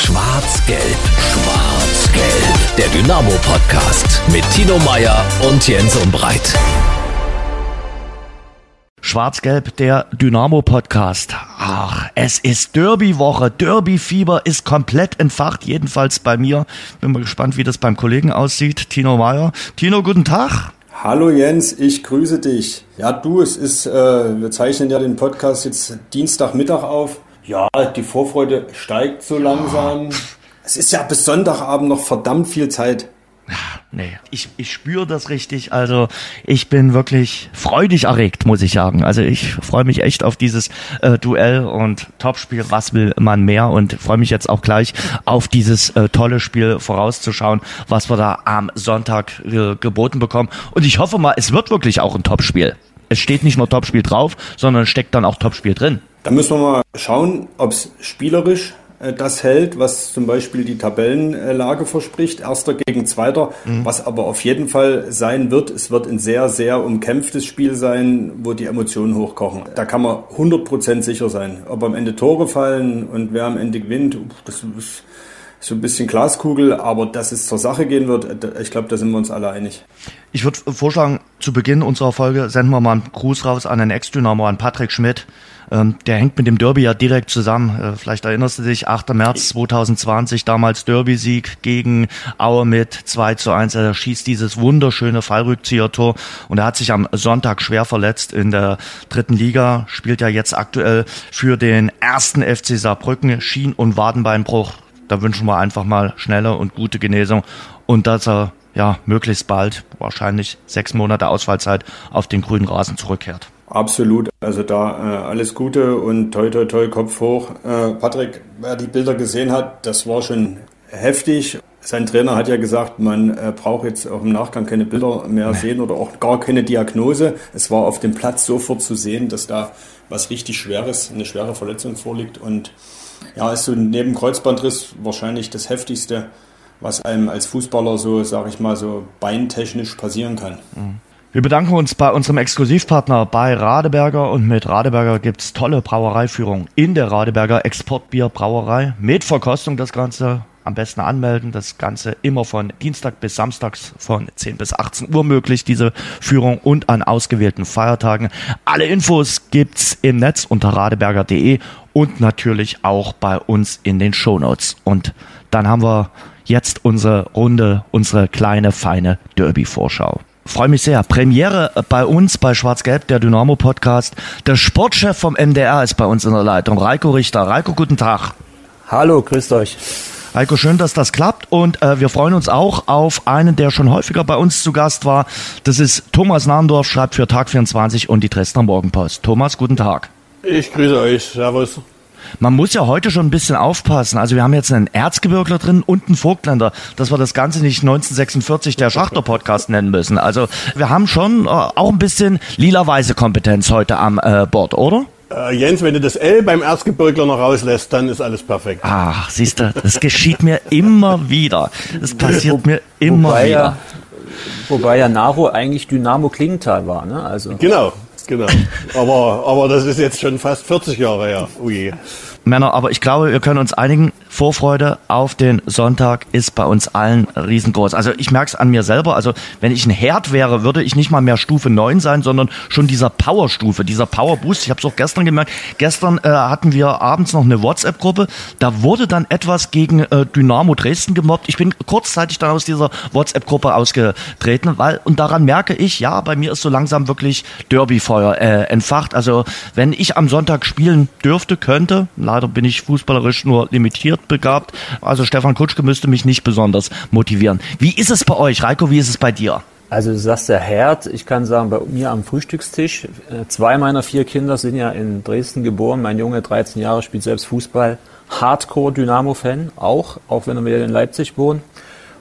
Schwarz-Gelb, Schwarz-Gelb. Der Dynamo-Podcast mit Tino Meyer und Jens Umbreit. Schwarz-Gelb, der Dynamo-Podcast. Ach, es ist Derby-Woche. Derby-Fieber ist komplett entfacht, jedenfalls bei mir. Bin mal gespannt, wie das beim Kollegen aussieht. Tino Meyer. Tino, guten Tag. Hallo Jens, ich grüße dich. Ja, du, es ist, äh, wir zeichnen ja den Podcast jetzt Dienstagmittag auf. Ja, die Vorfreude steigt so langsam. Es ist ja bis Sonntagabend noch verdammt viel Zeit. Nee, ich, ich spüre das richtig. Also ich bin wirklich freudig erregt, muss ich sagen. Also ich freue mich echt auf dieses äh, Duell und Topspiel. Was will man mehr? Und freue mich jetzt auch gleich auf dieses äh, tolle Spiel vorauszuschauen, was wir da am Sonntag äh, geboten bekommen. Und ich hoffe mal, es wird wirklich auch ein Topspiel. Es steht nicht nur Topspiel drauf, sondern steckt dann auch Topspiel drin. Da müssen wir mal schauen, ob es spielerisch äh, das hält, was zum Beispiel die Tabellenlage verspricht, erster gegen zweiter, mhm. was aber auf jeden Fall sein wird. Es wird ein sehr, sehr umkämpftes Spiel sein, wo die Emotionen hochkochen. Da kann man 100% sicher sein. Ob am Ende Tore fallen und wer am Ende gewinnt, das ist so ein bisschen Glaskugel, aber dass es zur Sache gehen wird, ich glaube, da sind wir uns alle einig. Ich würde vorschlagen, zu Beginn unserer Folge senden wir mal einen Gruß raus an den Ex-Dynamo, an Patrick Schmidt. Ähm, der hängt mit dem Derby ja direkt zusammen. Äh, vielleicht erinnerst du dich, 8. März 2020, damals Derby-Sieg gegen Aue mit 2 zu 1. Er schießt dieses wunderschöne Fallrückzieher-Tor und er hat sich am Sonntag schwer verletzt in der dritten Liga, spielt ja jetzt aktuell für den ersten FC Saarbrücken, Schien- und Wadenbeinbruch. Da wünschen wir einfach mal schnelle und gute Genesung und dass er ja möglichst bald, wahrscheinlich sechs Monate Ausfallzeit, auf den grünen Rasen zurückkehrt. Absolut. Also da äh, alles Gute und toi toi toi Kopf hoch. Äh, Patrick, wer die Bilder gesehen hat, das war schon heftig. Sein Trainer hat ja gesagt, man äh, braucht jetzt auch im Nachgang keine Bilder mehr sehen oder auch gar keine Diagnose. Es war auf dem Platz sofort zu sehen, dass da was richtig Schweres, eine schwere Verletzung vorliegt. Und ja, ist so neben Kreuzbandriss wahrscheinlich das heftigste, was einem als Fußballer so, sag ich mal, so beintechnisch passieren kann. Mhm. Wir bedanken uns bei unserem Exklusivpartner bei Radeberger und mit Radeberger gibt's tolle Brauereiführung in der Radeberger Exportbierbrauerei mit Verkostung das Ganze. Am besten anmelden. Das Ganze immer von Dienstag bis Samstags von 10 bis 18 Uhr möglich, diese Führung und an ausgewählten Feiertagen. Alle Infos gibt's im Netz unter radeberger.de und natürlich auch bei uns in den Shownotes. Und dann haben wir jetzt unsere Runde, unsere kleine, feine Derby-Vorschau. Freue mich sehr. Premiere bei uns bei Schwarz-Gelb, der Dynamo-Podcast. Der Sportchef vom MDR ist bei uns in der Leitung, Reiko Richter. Reiko, guten Tag. Hallo, grüßt euch. Heiko, schön, dass das klappt und äh, wir freuen uns auch auf einen, der schon häufiger bei uns zu Gast war. Das ist Thomas Nahndorf, schreibt für Tag 24 und die Dresdner Morgenpost. Thomas, guten Tag. Ich grüße euch. Servus. Man muss ja heute schon ein bisschen aufpassen. Also wir haben jetzt einen Erzgebirgler drin und einen Vogtländer, dass wir das Ganze nicht 1946 der Schachter-Podcast nennen müssen. Also wir haben schon äh, auch ein bisschen lila-weiße Kompetenz heute am äh, Bord, oder? Äh, Jens, wenn du das L beim Erzgebirgler noch rauslässt, dann ist alles perfekt. Ach, siehst du, das geschieht mir immer wieder. Das passiert mir immer wobei wieder. Ja, wobei ja Naro eigentlich Dynamo Klingenthal war, ne? Also. Genau, genau. Aber, aber das ist jetzt schon fast 40 Jahre her. Ui. Männer, aber ich glaube, wir können uns einigen, Vorfreude auf den Sonntag ist bei uns allen riesengroß. Also ich merke es an mir selber. Also wenn ich ein Herd wäre, würde ich nicht mal mehr Stufe 9 sein, sondern schon dieser Power-Stufe, dieser Power-Boost. Ich habe es auch gestern gemerkt. Gestern äh, hatten wir abends noch eine WhatsApp-Gruppe. Da wurde dann etwas gegen äh, Dynamo Dresden gemobbt. Ich bin kurzzeitig dann aus dieser WhatsApp-Gruppe ausgetreten, weil und daran merke ich, ja, bei mir ist so langsam wirklich Derby-Feuer äh, entfacht. Also wenn ich am Sonntag spielen dürfte, könnte, leider bin ich fußballerisch nur limitiert begabt. Also Stefan Kutschke müsste mich nicht besonders motivieren. Wie ist es bei euch, Reiko? Wie ist es bei dir? Also du sagst der Herd, ich kann sagen, bei mir am Frühstückstisch, äh, zwei meiner vier Kinder sind ja in Dresden geboren. Mein Junge, 13 Jahre, spielt selbst Fußball. Hardcore-Dynamo-Fan, auch, auch wenn er wieder in Leipzig wohnt.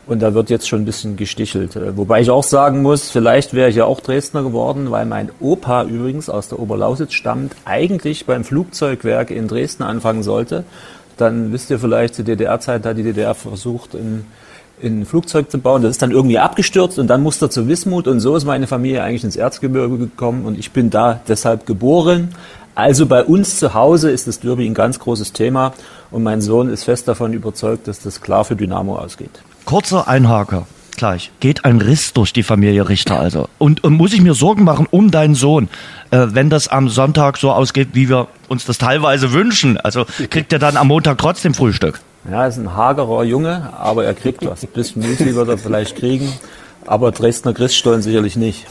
Und da wird jetzt schon ein bisschen gestichelt. Äh, wobei ich auch sagen muss, vielleicht wäre ich ja auch Dresdner geworden, weil mein Opa übrigens aus der Oberlausitz stammt, eigentlich beim Flugzeugwerk in Dresden anfangen sollte dann wisst ihr vielleicht, zur DDR-Zeit hat die DDR versucht, in, in ein Flugzeug zu bauen. Das ist dann irgendwie abgestürzt und dann musste er zu Wismut und so ist meine Familie eigentlich ins Erzgebirge gekommen und ich bin da deshalb geboren. Also bei uns zu Hause ist das Derby ein ganz großes Thema und mein Sohn ist fest davon überzeugt, dass das klar für Dynamo ausgeht. Kurzer Einhaker. Gleich. Geht ein Riss durch die Familie Richter also? Und, und muss ich mir Sorgen machen um deinen Sohn, äh, wenn das am Sonntag so ausgeht, wie wir uns das teilweise wünschen? Also kriegt er dann am Montag trotzdem Frühstück? Ja, er ist ein hagerer Junge, aber er kriegt was. Ein bisschen Müsli wird er vielleicht kriegen, aber Dresdner Christstollen sicherlich nicht.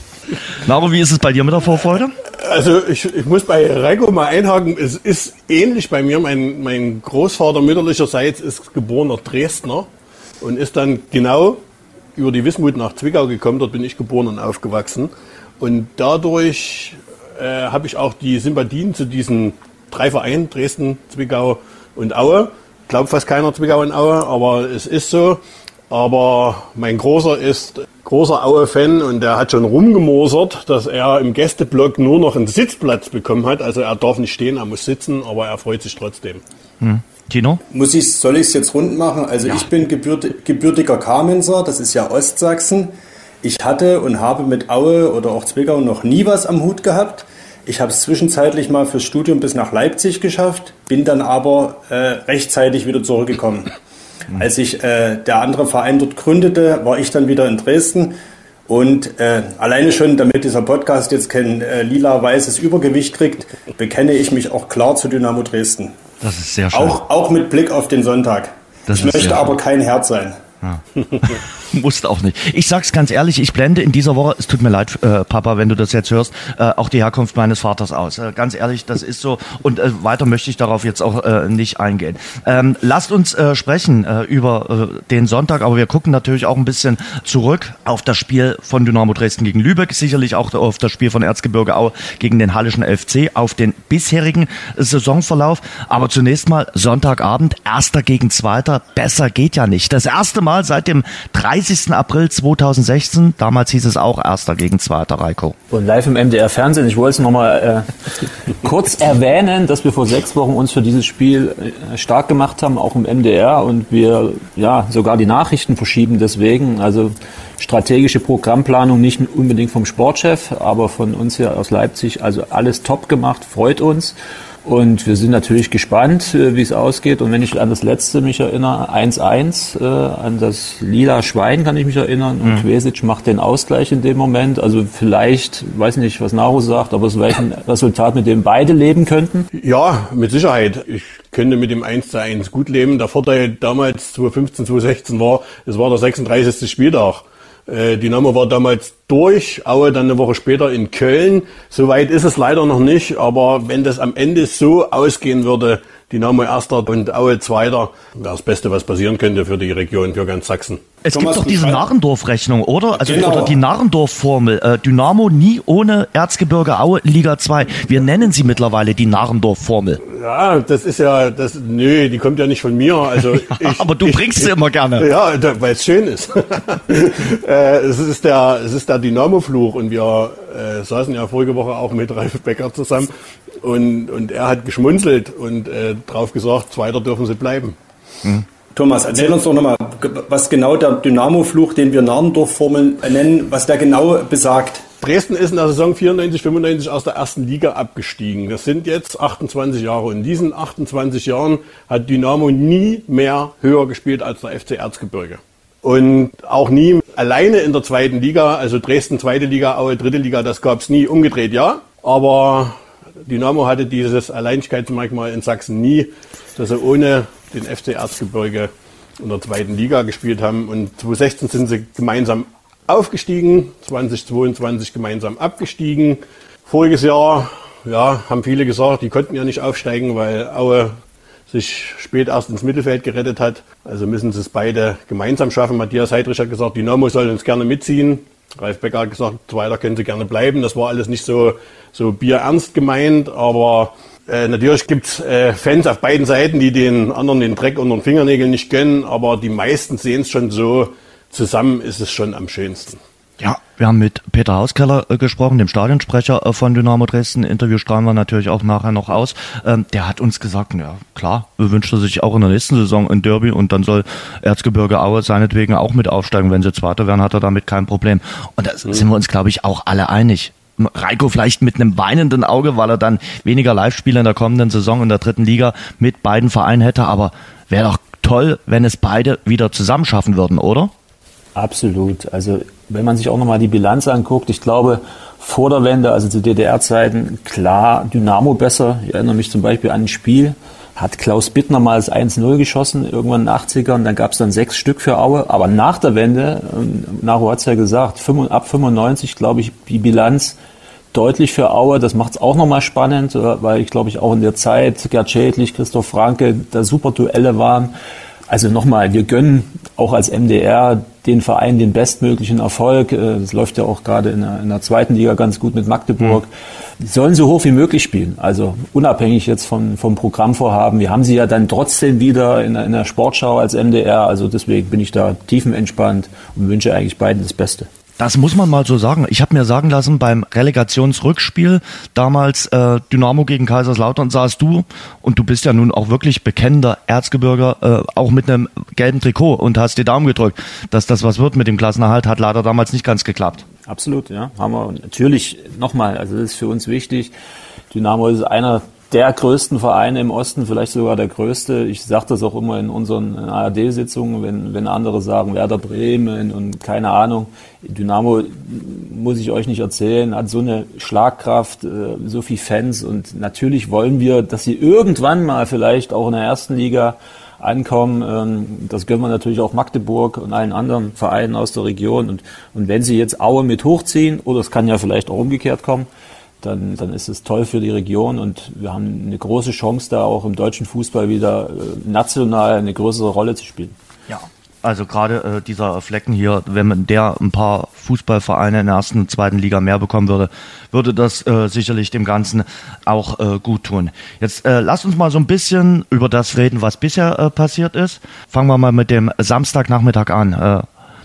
Naro, wie ist es bei dir mit der Vorfreude? Also ich, ich muss bei Reiko mal einhaken, es ist ähnlich bei mir. Mein, mein Großvater mütterlicherseits ist geborener Dresdner und ist dann genau über die Wismut nach Zwickau gekommen. Dort bin ich geboren und aufgewachsen. Und dadurch äh, habe ich auch die Sympathien zu diesen drei Vereinen, Dresden, Zwickau und Aue. Glaubt fast keiner Zwickau und Aue, aber es ist so. Aber mein Großer ist großer Aue-Fan und der hat schon rumgemosert, dass er im Gästeblock nur noch einen Sitzplatz bekommen hat. Also er darf nicht stehen, er muss sitzen, aber er freut sich trotzdem. Hm. Tino? Muss ich, soll ich es jetzt rund machen? Also ja. ich bin gebürt, gebürtiger Kamenser, das ist ja Ostsachsen. Ich hatte und habe mit Aue oder auch Zwickau noch nie was am Hut gehabt. Ich habe es zwischenzeitlich mal fürs Studium bis nach Leipzig geschafft, bin dann aber äh, rechtzeitig wieder zurückgekommen. Mhm. Als ich äh, der andere Verein dort gründete, war ich dann wieder in Dresden. Und äh, alleine schon, damit dieser Podcast jetzt kein äh, lila-weißes Übergewicht kriegt, bekenne ich mich auch klar zu Dynamo Dresden. Das ist sehr schön. Auch, auch mit Blick auf den Sonntag. Das ich möchte aber kein Herz sein. Ja. Musste auch nicht. Ich sag's ganz ehrlich, ich blende in dieser Woche, es tut mir leid, äh, Papa, wenn du das jetzt hörst, äh, auch die Herkunft meines Vaters aus. Äh, ganz ehrlich, das ist so. Und äh, weiter möchte ich darauf jetzt auch äh, nicht eingehen. Ähm, lasst uns äh, sprechen über den Sonntag, aber wir gucken natürlich auch ein bisschen zurück auf das Spiel von Dynamo Dresden gegen Lübeck, sicherlich auch auf das Spiel von Erzgebirge Aue gegen den Hallischen FC, auf den bisherigen Saisonverlauf. Aber zunächst mal Sonntagabend, erster gegen zweiter, besser geht ja nicht. Das erste Mal seit dem 30. April 2016. Damals hieß es auch Erster gegen Zweiter, Reiko. Und live im MDR Fernsehen. Ich wollte es nochmal äh, kurz erwähnen, dass wir vor sechs Wochen uns für dieses Spiel äh, stark gemacht haben, auch im MDR. Und wir ja sogar die Nachrichten verschieben deswegen. Also strategische Programmplanung nicht unbedingt vom Sportchef, aber von uns hier aus Leipzig. Also alles top gemacht, freut uns. Und wir sind natürlich gespannt, äh, wie es ausgeht. Und wenn ich an das letzte mich erinnere, 1-1, äh, an das lila Schwein kann ich mich erinnern. Und mhm. Quesic macht den Ausgleich in dem Moment. Also vielleicht, weiß nicht, was Naru sagt, aber es wäre ein Resultat, mit dem beide leben könnten. Ja, mit Sicherheit. Ich könnte mit dem 1 zu 1 gut leben. Der Vorteil damals 2015, 2016 war, es war der 36. Spieltag. Äh, Dynamo war damals durch, Aue dann eine Woche später in Köln. Soweit ist es leider noch nicht, aber wenn das am Ende so ausgehen würde, Dynamo Erster und Aue Zweiter, wäre das Beste, was passieren könnte für die Region, für ganz Sachsen. Es Thomas gibt doch diese Narrendorf-Rechnung, oder? Also genau. oder die Narrendorf-Formel. Äh, Dynamo nie ohne Erzgebirge Aue Liga 2. Wir nennen sie mittlerweile die Narrendorf-Formel. Ja, das ist ja, das, nö, die kommt ja nicht von mir. Also ich, aber du bringst ich, sie immer gerne. Ja, weil es schön ist. äh, es ist der, es ist der Dynamo-Fluch und wir äh, saßen ja vorige Woche auch mit Ralf Becker zusammen und, und er hat geschmunzelt und äh, drauf gesagt, Zweiter dürfen sie bleiben. Hm. Thomas, erzähl uns doch nochmal, was genau der Dynamo-Fluch, den wir Narrendorf-Formel nennen, was der genau besagt. Dresden ist in der Saison 94, 95 aus der ersten Liga abgestiegen. Das sind jetzt 28 Jahre. Und in diesen 28 Jahren hat Dynamo nie mehr höher gespielt als der FC Erzgebirge. Und auch nie alleine in der zweiten Liga, also Dresden zweite Liga, Aue dritte Liga, das gab es nie umgedreht, ja. Aber Dynamo hatte dieses Alleinigkeitsmerkmal in Sachsen nie, dass sie ohne den FC Erzgebirge in der zweiten Liga gespielt haben. Und 2016 sind sie gemeinsam aufgestiegen, 2022 gemeinsam abgestiegen. Voriges Jahr, ja, haben viele gesagt, die konnten ja nicht aufsteigen, weil Aue sich spät erst ins Mittelfeld gerettet hat. Also müssen sie es beide gemeinsam schaffen. Matthias Heidrich hat gesagt, Dynamo soll uns gerne mitziehen. Ralf Becker hat gesagt, zweiter können sie gerne bleiben. Das war alles nicht so, so bierernst gemeint, aber äh, natürlich gibt's äh, Fans auf beiden Seiten, die den anderen den Dreck unter den Fingernägeln nicht gönnen, aber die meisten sehen es schon so, zusammen ist es schon am schönsten. Wir haben mit Peter Hauskeller äh, gesprochen, dem Stadionsprecher äh, von Dynamo Dresden. Interview strahlen wir natürlich auch nachher noch aus. Ähm, der hat uns gesagt, ja klar, wünscht er sich auch in der nächsten Saison ein Derby und dann soll Erzgebirge Aue seinetwegen auch mit aufsteigen. Wenn sie Zweiter werden, hat er damit kein Problem. Und da mhm. sind wir uns, glaube ich, auch alle einig. Reiko vielleicht mit einem weinenden Auge, weil er dann weniger Live-Spiele in der kommenden Saison in der dritten Liga mit beiden Vereinen hätte. Aber wäre doch toll, wenn es beide wieder zusammenschaffen würden, oder? Absolut. Also wenn man sich auch nochmal die Bilanz anguckt, ich glaube, vor der Wende, also zu DDR-Zeiten, klar Dynamo besser. Ich erinnere mich zum Beispiel an ein Spiel, hat Klaus Bittner mal das 1-0 geschossen, irgendwann in den 80ern, dann gab es dann sechs Stück für Aue. Aber nach der Wende, ähm, Naro hat es ja gesagt, ab 95, glaube ich, die Bilanz deutlich für Aue. Das macht es auch nochmal spannend, äh, weil ich glaube ich auch in der Zeit Gerd Schädlich, Christoph Franke, da super Duelle waren. Also nochmal, wir gönnen auch als MDR den Verein den bestmöglichen Erfolg. Äh, das läuft ja auch gerade in der, in der zweiten Liga ganz gut mit Magdeburg. Mhm. Die sollen so hoch wie möglich spielen. Also unabhängig jetzt von, vom Programmvorhaben. Wir haben sie ja dann trotzdem wieder in der, in der Sportschau als MDR. Also deswegen bin ich da tiefenentspannt und wünsche eigentlich beiden das Beste. Das muss man mal so sagen. Ich habe mir sagen lassen, beim Relegationsrückspiel damals äh, Dynamo gegen Kaiserslautern saßt du und du bist ja nun auch wirklich bekennender Erzgebirger, äh, auch mit einem gelben Trikot und hast die Daumen gedrückt, dass das was wird mit dem Klassenerhalt, hat leider damals nicht ganz geklappt. Absolut, ja. Haben wir natürlich nochmal, also das ist für uns wichtig. Dynamo ist einer der größten Vereine im Osten, vielleicht sogar der größte. Ich sage das auch immer in unseren ARD-Sitzungen, wenn, wenn andere sagen, Werder Bremen und keine Ahnung. Dynamo, muss ich euch nicht erzählen, hat so eine Schlagkraft, äh, so viel Fans und natürlich wollen wir, dass sie irgendwann mal vielleicht auch in der ersten Liga ankommen. Ähm, das gönnen wir natürlich auch Magdeburg und allen anderen Vereinen aus der Region. Und, und wenn sie jetzt Aue mit hochziehen, oder es kann ja vielleicht auch umgekehrt kommen, dann, dann ist es toll für die Region und wir haben eine große Chance, da auch im deutschen Fußball wieder äh, national eine größere Rolle zu spielen. Ja, also gerade äh, dieser Flecken hier, wenn man der ein paar Fußballvereine in der ersten und zweiten Liga mehr bekommen würde, würde das äh, sicherlich dem Ganzen auch äh, gut tun. Jetzt äh, lasst uns mal so ein bisschen über das reden, was bisher äh, passiert ist. Fangen wir mal mit dem Samstagnachmittag an. Äh,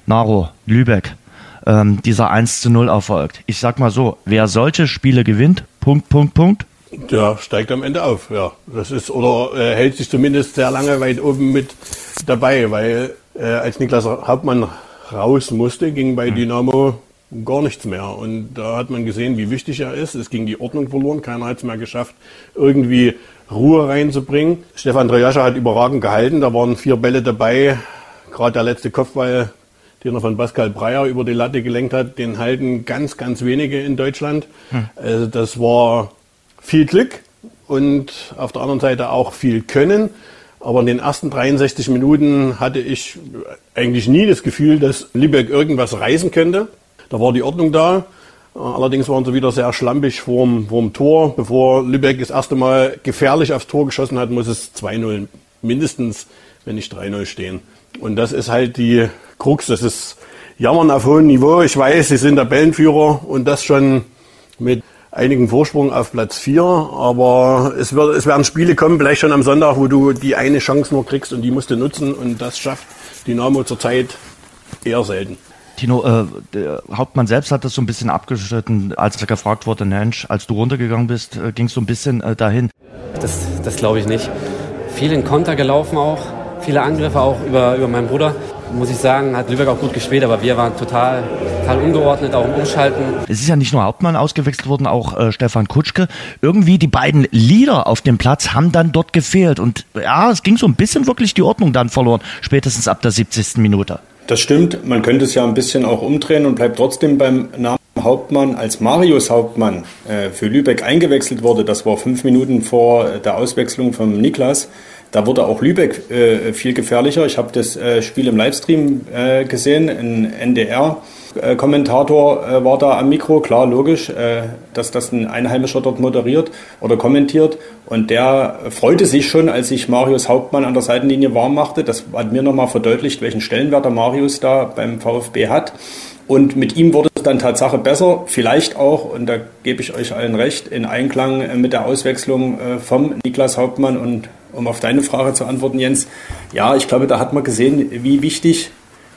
Naro, Lübeck ähm, dieser 1 zu 0 erfolgt. Ich sag mal so, wer solche Spiele gewinnt, Punkt, Punkt, Punkt. Der steigt am Ende auf, ja. Das ist, oder äh, hält sich zumindest sehr lange weit oben mit dabei, weil äh, als Niklas Hauptmann raus musste, ging bei hm. Dynamo gar nichts mehr. Und da hat man gesehen, wie wichtig er ist. Es ging die Ordnung verloren. Keiner hat es mehr geschafft, irgendwie Ruhe reinzubringen. Stefan Drejascha hat überragend gehalten. Da waren vier Bälle dabei. Gerade der letzte Kopfball den er von Pascal Breyer über die Latte gelenkt hat, den halten ganz, ganz wenige in Deutschland. Hm. Also das war viel Glück und auf der anderen Seite auch viel Können. Aber in den ersten 63 Minuten hatte ich eigentlich nie das Gefühl, dass Lübeck irgendwas reißen könnte. Da war die Ordnung da. Allerdings waren sie wieder sehr schlampig vorm, vorm Tor. Bevor Lübeck das erste Mal gefährlich aufs Tor geschossen hat, muss es 2-0 mindestens, wenn nicht 3-0 stehen. Und das ist halt die Krux. Das ist Jammern auf hohem Niveau. Ich weiß, sie sind Tabellenführer und das schon mit einigen Vorsprung auf Platz 4. Aber es, wird, es werden Spiele kommen, vielleicht schon am Sonntag, wo du die eine Chance nur kriegst und die musst du nutzen. Und das schafft Dynamo zurzeit eher selten. Tino, äh, der Hauptmann selbst hat das so ein bisschen abgeschnitten, als er gefragt wurde, Mensch, als du runtergegangen bist, äh, ging es so ein bisschen äh, dahin. Das, das glaube ich nicht. Viel in Konter gelaufen auch, viele Angriffe auch über, über meinen Bruder muss ich sagen, hat Lübeck auch gut gespielt, aber wir waren total, total ungeordnet, auch im Umschalten. Es ist ja nicht nur Hauptmann ausgewechselt worden, auch äh, Stefan Kutschke. Irgendwie die beiden Leader auf dem Platz haben dann dort gefehlt. Und ja, es ging so ein bisschen wirklich die Ordnung dann verloren, spätestens ab der 70. Minute. Das stimmt. Man könnte es ja ein bisschen auch umdrehen und bleibt trotzdem beim Namen Hauptmann, als Marius Hauptmann äh, für Lübeck eingewechselt wurde. Das war fünf Minuten vor der Auswechslung von Niklas da wurde auch Lübeck äh, viel gefährlicher. Ich habe das äh, Spiel im Livestream äh, gesehen. Ein NDR-Kommentator äh, war da am Mikro. Klar, logisch, äh, dass das ein Einheimischer dort moderiert oder kommentiert. Und der freute sich schon, als sich Marius Hauptmann an der Seitenlinie warm machte. Das hat mir nochmal verdeutlicht, welchen Stellenwert der Marius da beim VfB hat. Und mit ihm wurde es dann Tatsache besser, vielleicht auch, und da gebe ich euch allen recht, in Einklang äh, mit der Auswechslung vom Niklas Hauptmann und um auf deine Frage zu antworten, Jens, ja, ich glaube, da hat man gesehen, wie wichtig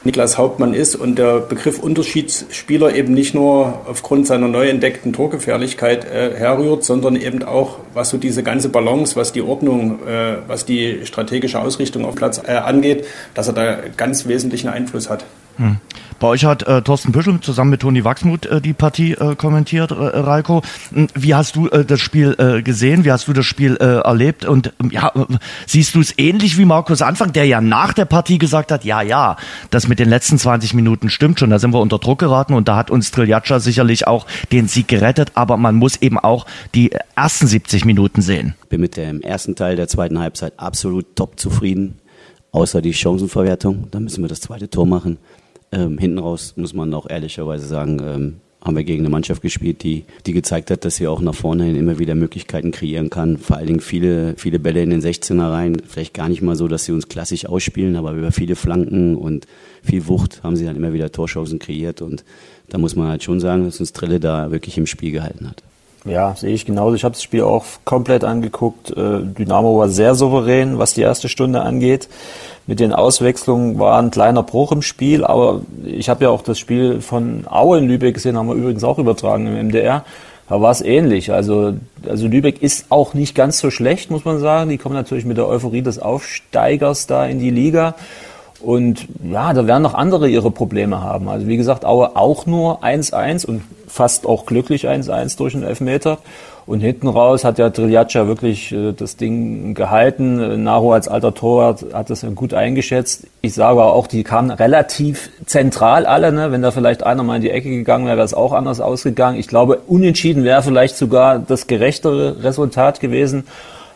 Niklas Hauptmann ist und der Begriff Unterschiedsspieler eben nicht nur aufgrund seiner neu entdeckten Torgefährlichkeit äh, herrührt, sondern eben auch, was so diese ganze Balance, was die Ordnung, äh, was die strategische Ausrichtung auf Platz äh, angeht, dass er da ganz wesentlichen Einfluss hat. Hm. Bei euch hat äh, Thorsten Büschel zusammen mit Toni Wachsmuth äh, die Partie äh, kommentiert, äh, Reiko. Hm, wie hast du äh, das Spiel äh, gesehen? Wie hast du das Spiel äh, erlebt? Und ähm, ja, äh, siehst du es ähnlich wie Markus Anfang, der ja nach der Partie gesagt hat, ja, ja, das mit den letzten 20 Minuten stimmt schon, da sind wir unter Druck geraten und da hat uns Triljatscha sicherlich auch den Sieg gerettet, aber man muss eben auch die ersten 70 Minuten sehen. Bin mit dem ersten Teil der zweiten Halbzeit absolut top zufrieden, außer die Chancenverwertung. Da müssen wir das zweite Tor machen. Ähm, hinten raus muss man auch ehrlicherweise sagen, ähm, haben wir gegen eine Mannschaft gespielt, die, die gezeigt hat, dass sie auch nach vorne hin immer wieder Möglichkeiten kreieren kann. Vor allen Dingen viele, viele Bälle in den 16er rein. Vielleicht gar nicht mal so, dass sie uns klassisch ausspielen, aber über viele Flanken und viel Wucht haben sie dann immer wieder Torchancen kreiert. Und da muss man halt schon sagen, dass uns Trille da wirklich im Spiel gehalten hat. Ja, sehe ich genauso. Ich habe das Spiel auch komplett angeguckt. Äh, Dynamo war sehr souverän, was die erste Stunde angeht. Mit den Auswechslungen war ein kleiner Bruch im Spiel, aber ich habe ja auch das Spiel von Aue in Lübeck gesehen, haben wir übrigens auch übertragen im MDR. Da war es ähnlich. Also, also Lübeck ist auch nicht ganz so schlecht, muss man sagen. Die kommen natürlich mit der Euphorie des Aufsteigers da in die Liga. Und ja, da werden noch andere ihre Probleme haben. Also wie gesagt, Aue auch nur 1-1 und fast auch glücklich 1-1 durch den Elfmeter. Und hinten raus hat ja Triljaccia wirklich äh, das Ding gehalten. Naro als alter Torwart hat das gut eingeschätzt. Ich sage auch, die kamen relativ zentral alle. Ne? Wenn da vielleicht einer mal in die Ecke gegangen wäre, wäre es auch anders ausgegangen. Ich glaube, unentschieden wäre vielleicht sogar das gerechtere Resultat gewesen.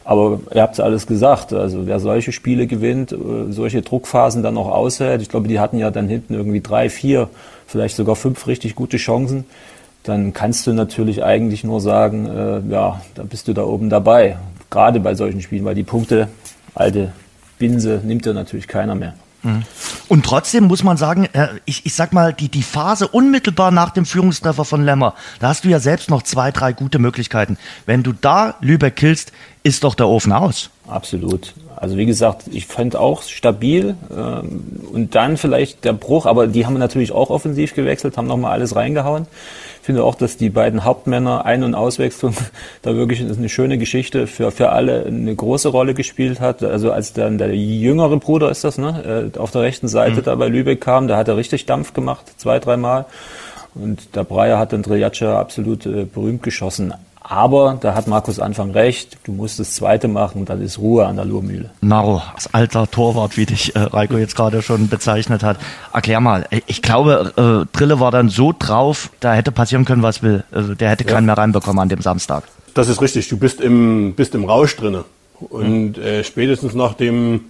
Aber ihr habt es alles gesagt. Also wer solche Spiele gewinnt, äh, solche Druckphasen dann auch aushält. Ich glaube, die hatten ja dann hinten irgendwie drei, vier, vielleicht sogar fünf richtig gute Chancen. Dann kannst du natürlich eigentlich nur sagen, äh, ja, da bist du da oben dabei. Gerade bei solchen Spielen, weil die Punkte, alte Binse, nimmt ja natürlich keiner mehr. Mhm. Und trotzdem muss man sagen, äh, ich, ich sag mal, die, die Phase unmittelbar nach dem Führungstreffer von Lemmer, da hast du ja selbst noch zwei, drei gute Möglichkeiten. Wenn du da Lübeck killst, ist doch der Ofen aus. Absolut. Also wie gesagt, ich fand auch stabil ähm, und dann vielleicht der Bruch, aber die haben natürlich auch offensiv gewechselt, haben nochmal alles reingehauen finde auch, dass die beiden Hauptmänner Ein- und Auswechslung da wirklich eine schöne Geschichte für, für alle eine große Rolle gespielt hat. Also als dann der jüngere Bruder ist das, ne, äh, auf der rechten Seite mhm. da bei Lübeck kam, da hat er richtig Dampf gemacht, zwei, dreimal. Und der Breyer hat dann Triaca absolut äh, berühmt geschossen. Aber da hat Markus Anfang recht, du musst das zweite machen, dann ist Ruhe an der Lurmühle. Naro, als alter Torwart, wie dich äh, Reiko jetzt gerade schon bezeichnet hat. Erklär mal, ich glaube, äh, Drille war dann so drauf, da hätte passieren können, was will. Also der hätte keinen mehr reinbekommen an dem Samstag. Das ist richtig, du bist im, bist im Rausch drinne. Und äh, spätestens nach dem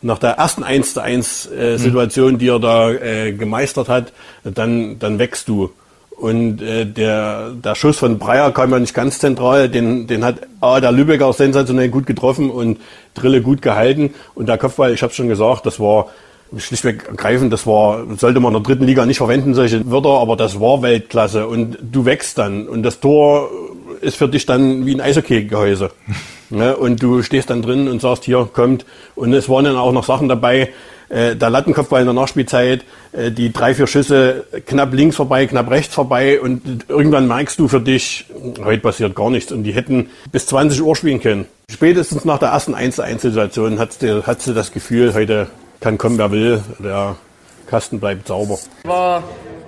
nach der ersten 1 zu 1 äh, Situation, mhm. die er da äh, gemeistert hat, dann, dann wächst du. Und äh, der, der Schuss von Breyer kam ja nicht ganz zentral. Den, den hat ah, der Lübecker sensationell gut getroffen und Drille gut gehalten. Und der Kopfball, ich habe schon gesagt, das war schlichtweg ergreifend, das war, sollte man in der dritten Liga nicht verwenden, solche Wörter, aber das war Weltklasse. Und du wächst dann. Und das Tor ist für dich dann wie ein Eishockeygehäuse. ne? Und du stehst dann drin und sagst, hier kommt. Und es waren dann auch noch Sachen dabei, äh, der Lattenkopfball in der Nachspielzeit, äh, die drei, vier Schüsse knapp links vorbei, knapp rechts vorbei und irgendwann merkst du für dich, heute passiert gar nichts und die hätten bis 20 Uhr spielen können. Spätestens nach der ersten 1-1-Situation hat sie, hat sie das Gefühl, heute kann kommen, wer will, der Kasten bleibt sauber. War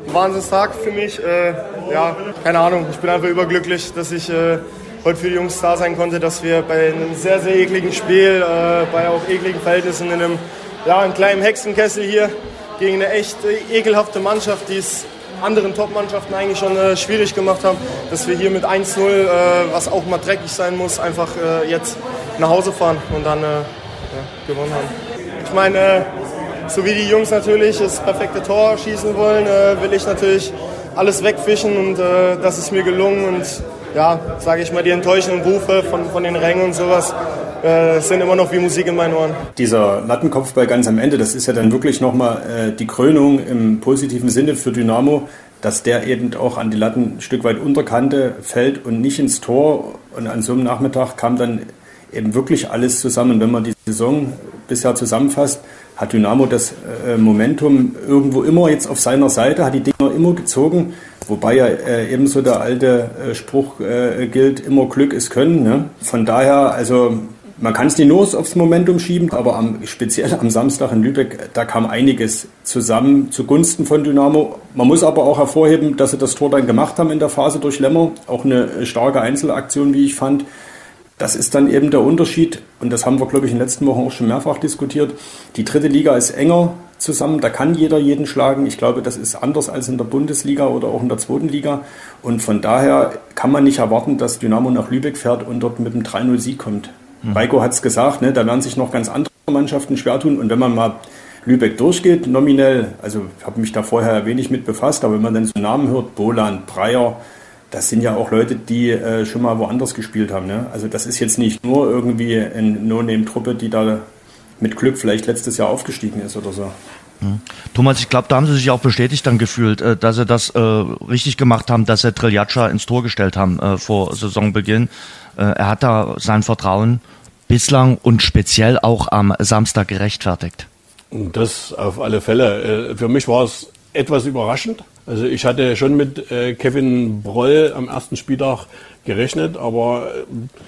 ein Wahnsinnstag für mich. Äh, ja, keine Ahnung, ich bin einfach überglücklich, dass ich äh, heute für die Jungs da sein konnte, dass wir bei einem sehr, sehr ekligen Spiel, äh, bei auch ekligen Verhältnissen in einem ja, einen kleinen Hexenkessel hier gegen eine echt ekelhafte Mannschaft, die es anderen Top-Mannschaften eigentlich schon äh, schwierig gemacht haben, dass wir hier mit 1-0, äh, was auch mal dreckig sein muss, einfach äh, jetzt nach Hause fahren und dann äh, ja, gewonnen haben. Ich meine, äh, so wie die Jungs natürlich das perfekte Tor schießen wollen, äh, will ich natürlich alles wegfischen und das ist mir gelungen und ja, sage ich mal, die enttäuschenden Rufe von, von den Rängen und sowas, äh, sind immer noch wie Musik in meinen Ohren. Dieser Lattenkopfball ganz am Ende, das ist ja dann wirklich nochmal äh, die Krönung im positiven Sinne für Dynamo, dass der eben auch an die Latten ein Stück weit unterkante fällt und nicht ins Tor. Und an so einem Nachmittag kam dann eben wirklich alles zusammen. Wenn man die Saison bisher zusammenfasst, hat Dynamo das äh, Momentum irgendwo immer jetzt auf seiner Seite, hat die Dinger immer gezogen, wobei ja äh, ebenso der alte äh, Spruch gilt, immer Glück ist Können. Ne? Von daher, also Man kann es nicht nur aufs Momentum schieben, aber am, speziell am Samstag in Lübeck, da kam einiges zusammen zugunsten von Dynamo. Man muss aber auch hervorheben, dass sie das Tor dann gemacht haben in der Phase durch Lämmer. Auch eine starke Einzelaktion, wie ich fand. Das ist dann eben der Unterschied, und das haben wir, glaube ich, in den letzten Wochen auch schon mehrfach diskutiert. Die dritte Liga ist enger zusammen, da kann jeder jeden schlagen. Ich glaube, das ist anders als in der Bundesliga oder auch in der zweiten Liga. Und von daher kann man nicht erwarten, dass Dynamo nach Lübeck fährt und dort mit einem 3-0-Sieg kommt. Mhm. Reiko hat es gesagt, ne, da werden sich noch ganz andere Mannschaften schwer tun. Und wenn man mal Lübeck durchgeht, nominell, also ich habe mich da vorher wenig mit befasst, aber wenn man dann so Namen hört, Boland, Breyer, das sind ja auch Leute, die äh, schon mal woanders gespielt haben. Ne? Also das ist jetzt nicht nur irgendwie eine No-Name-Truppe, die da mit Glück vielleicht letztes Jahr aufgestiegen ist oder so. Hm. Thomas, ich glaube, da haben sie sich auch bestätigt dann gefühlt, äh, dass sie das äh, richtig gemacht haben, dass sie Triljatscha ins Tor gestellt haben äh, vor Saisonbeginn. Äh, er hat da sein Vertrauen bislang und speziell auch am Samstag gerechtfertigt. Das auf alle Fälle. Für mich war es etwas überraschend. Also ich hatte schon mit äh, Kevin Broll am ersten Spieltag gerechnet, aber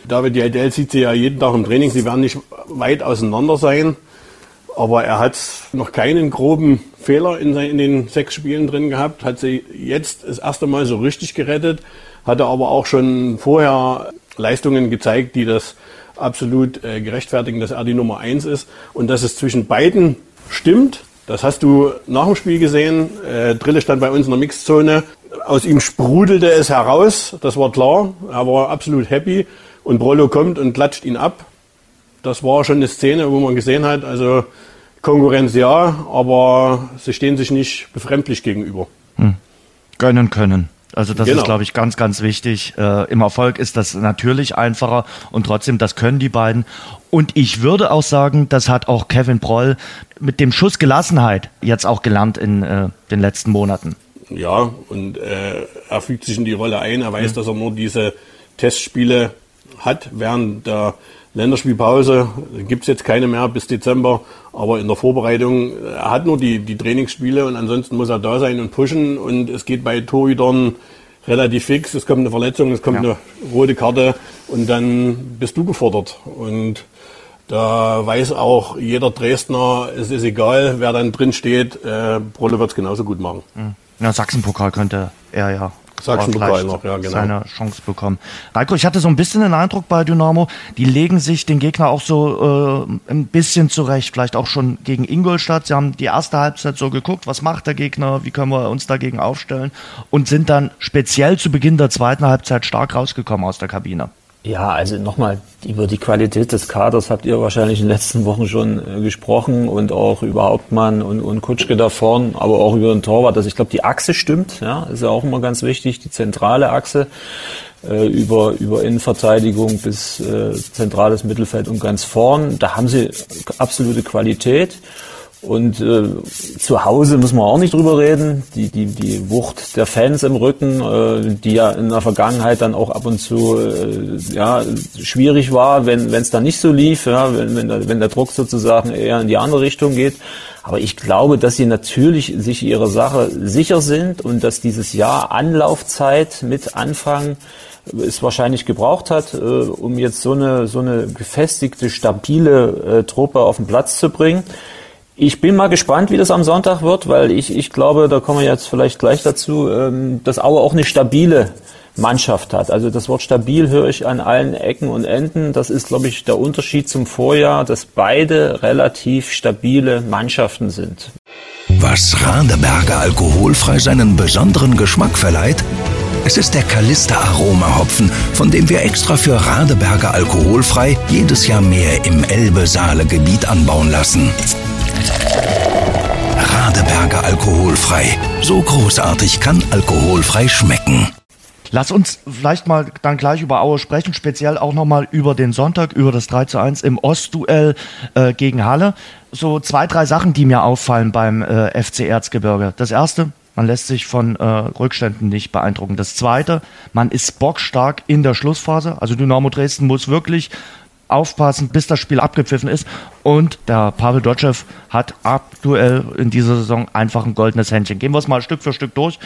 David Jadel sieht sie ja jeden Tag im Training. Sie werden nicht weit auseinander sein. Aber er hat noch keinen groben Fehler in, in, den sechs Spielen drin gehabt, hat sie jetzt das erste Mal so richtig gerettet, hatte aber auch schon vorher Leistungen gezeigt, die das absolut äh, gerechtfertigen, dass er die Nummer eins ist und dass es zwischen beiden stimmt. Das hast du nach dem Spiel gesehen. Äh, Drille stand bei uns in der Mixzone. Aus ihm sprudelte es heraus, das war klar. Er war absolut happy und Brollo kommt und klatscht ihn ab. Das war schon eine Szene, wo man gesehen hat, also Konkurrenz ja, aber sie stehen sich nicht befremdlich gegenüber. Hm. Gönnen können. Also das genau. ist, glaube ich, ganz, ganz wichtig. Äh, Im Erfolg ist das natürlich einfacher und trotzdem, das können die beiden. Und ich würde auch sagen, das hat auch Kevin Broll mit dem Schuss Gelassenheit jetzt auch gelernt in äh, den letzten Monaten. Ja, und äh, er fügt sich in die Rolle ein. Er weiß, mhm. dass er nur diese Testspiele hat während der Länderspielpause gibt es jetzt keine mehr bis Dezember, aber in der Vorbereitung, er hat nur die, die Trainingsspiele und ansonsten muss er da sein und pushen und es geht bei Torhütern relativ fix, es kommt eine Verletzung, es kommt ja. eine rote Karte und dann bist du gefordert und da weiß auch jeder Dresdner, es ist egal, wer dann drin steht, äh, Brolle wird es genauso gut machen. Mhm. Ja, Sachsenpokal könnte er ja Sachsen-Pokal noch, ja, genau. Seine Chance bekommen. Reiko, ich hatte so ein bisschen den Eindruck bei Dynamo, die legen sich den Gegner auch so äh, ein bisschen zurecht, vielleicht auch schon gegen Ingolstadt. Sie haben die erste Halbzeit so geguckt, was macht der Gegner, wie können wir uns dagegen aufstellen und sind dann speziell zu Beginn der zweiten Halbzeit stark rausgekommen aus der Kabine. Ja, also nochmal, über die Qualität des Kaders habt ihr wahrscheinlich in den letzten Wochen schon äh, gesprochen und auch über Hauptmann und, und Kutschke da vorn, aber auch über den Torwart. Also ich glaube, die Achse stimmt, ja, ist ja auch immer ganz wichtig, die zentrale Achse äh, über, über Innenverteidigung bis äh, zentrales Mittelfeld und ganz vorn. Da haben sie absolute Qualität. Und äh, zu Hause müssen wir auch nicht drüber reden. Die, die, die Wucht der Fans im Rücken, äh, die ja in der Vergangenheit dann auch ab und zu äh, ja, schwierig war, wenn es dann nicht so lief, ja, wenn, wenn, der, wenn der Druck sozusagen eher in die andere Richtung geht. Aber ich glaube, dass sie natürlich sich ihrer Sache sicher sind und dass dieses Jahr Anlaufzeit mit Anfang es wahrscheinlich gebraucht hat, äh, um jetzt so eine, so eine gefestigte, stabile äh, Truppe auf den Platz zu bringen. Ich bin mal gespannt, wie das am Sonntag wird, weil ich, ich glaube, da kommen wir jetzt vielleicht gleich dazu, ähm, dass Aue auch eine stabile Mannschaft hat. Also das Wort stabil höre ich an allen Ecken und Enden. Das ist, glaube ich, der Unterschied zum Vorjahr, dass beide relativ stabile Mannschaften sind. Was Radeberger alkoholfrei seinen besonderen Geschmack verleiht? Es ist der Kalista Aroma Hopfen, von dem wir extra für Radeberger alkoholfrei jedes Jahr mehr im Elbe-Saale-Gebiet anbauen lassen. Radeberger alkoholfrei. So großartig kann alkoholfrei schmecken. Lass uns vielleicht mal dann gleich über Aue sprechen, speziell auch nochmal über den Sonntag, über das 3 zu 1 im Ostduell äh, gegen Halle. So zwei, drei Sachen, die mir auffallen beim äh, FC Erzgebirge. Das erste, man lässt sich von äh, Rückständen nicht beeindrucken. Das zweite, man ist bockstark in der Schlussphase. Also Dynamo Dresden muss wirklich aufpassen, bis das Spiel abgepfiffen ist. Und der Pavel Dotschew hat aktuell in dieser Saison einfach ein goldenes Händchen. Gehen wir es mal Stück für Stück durch.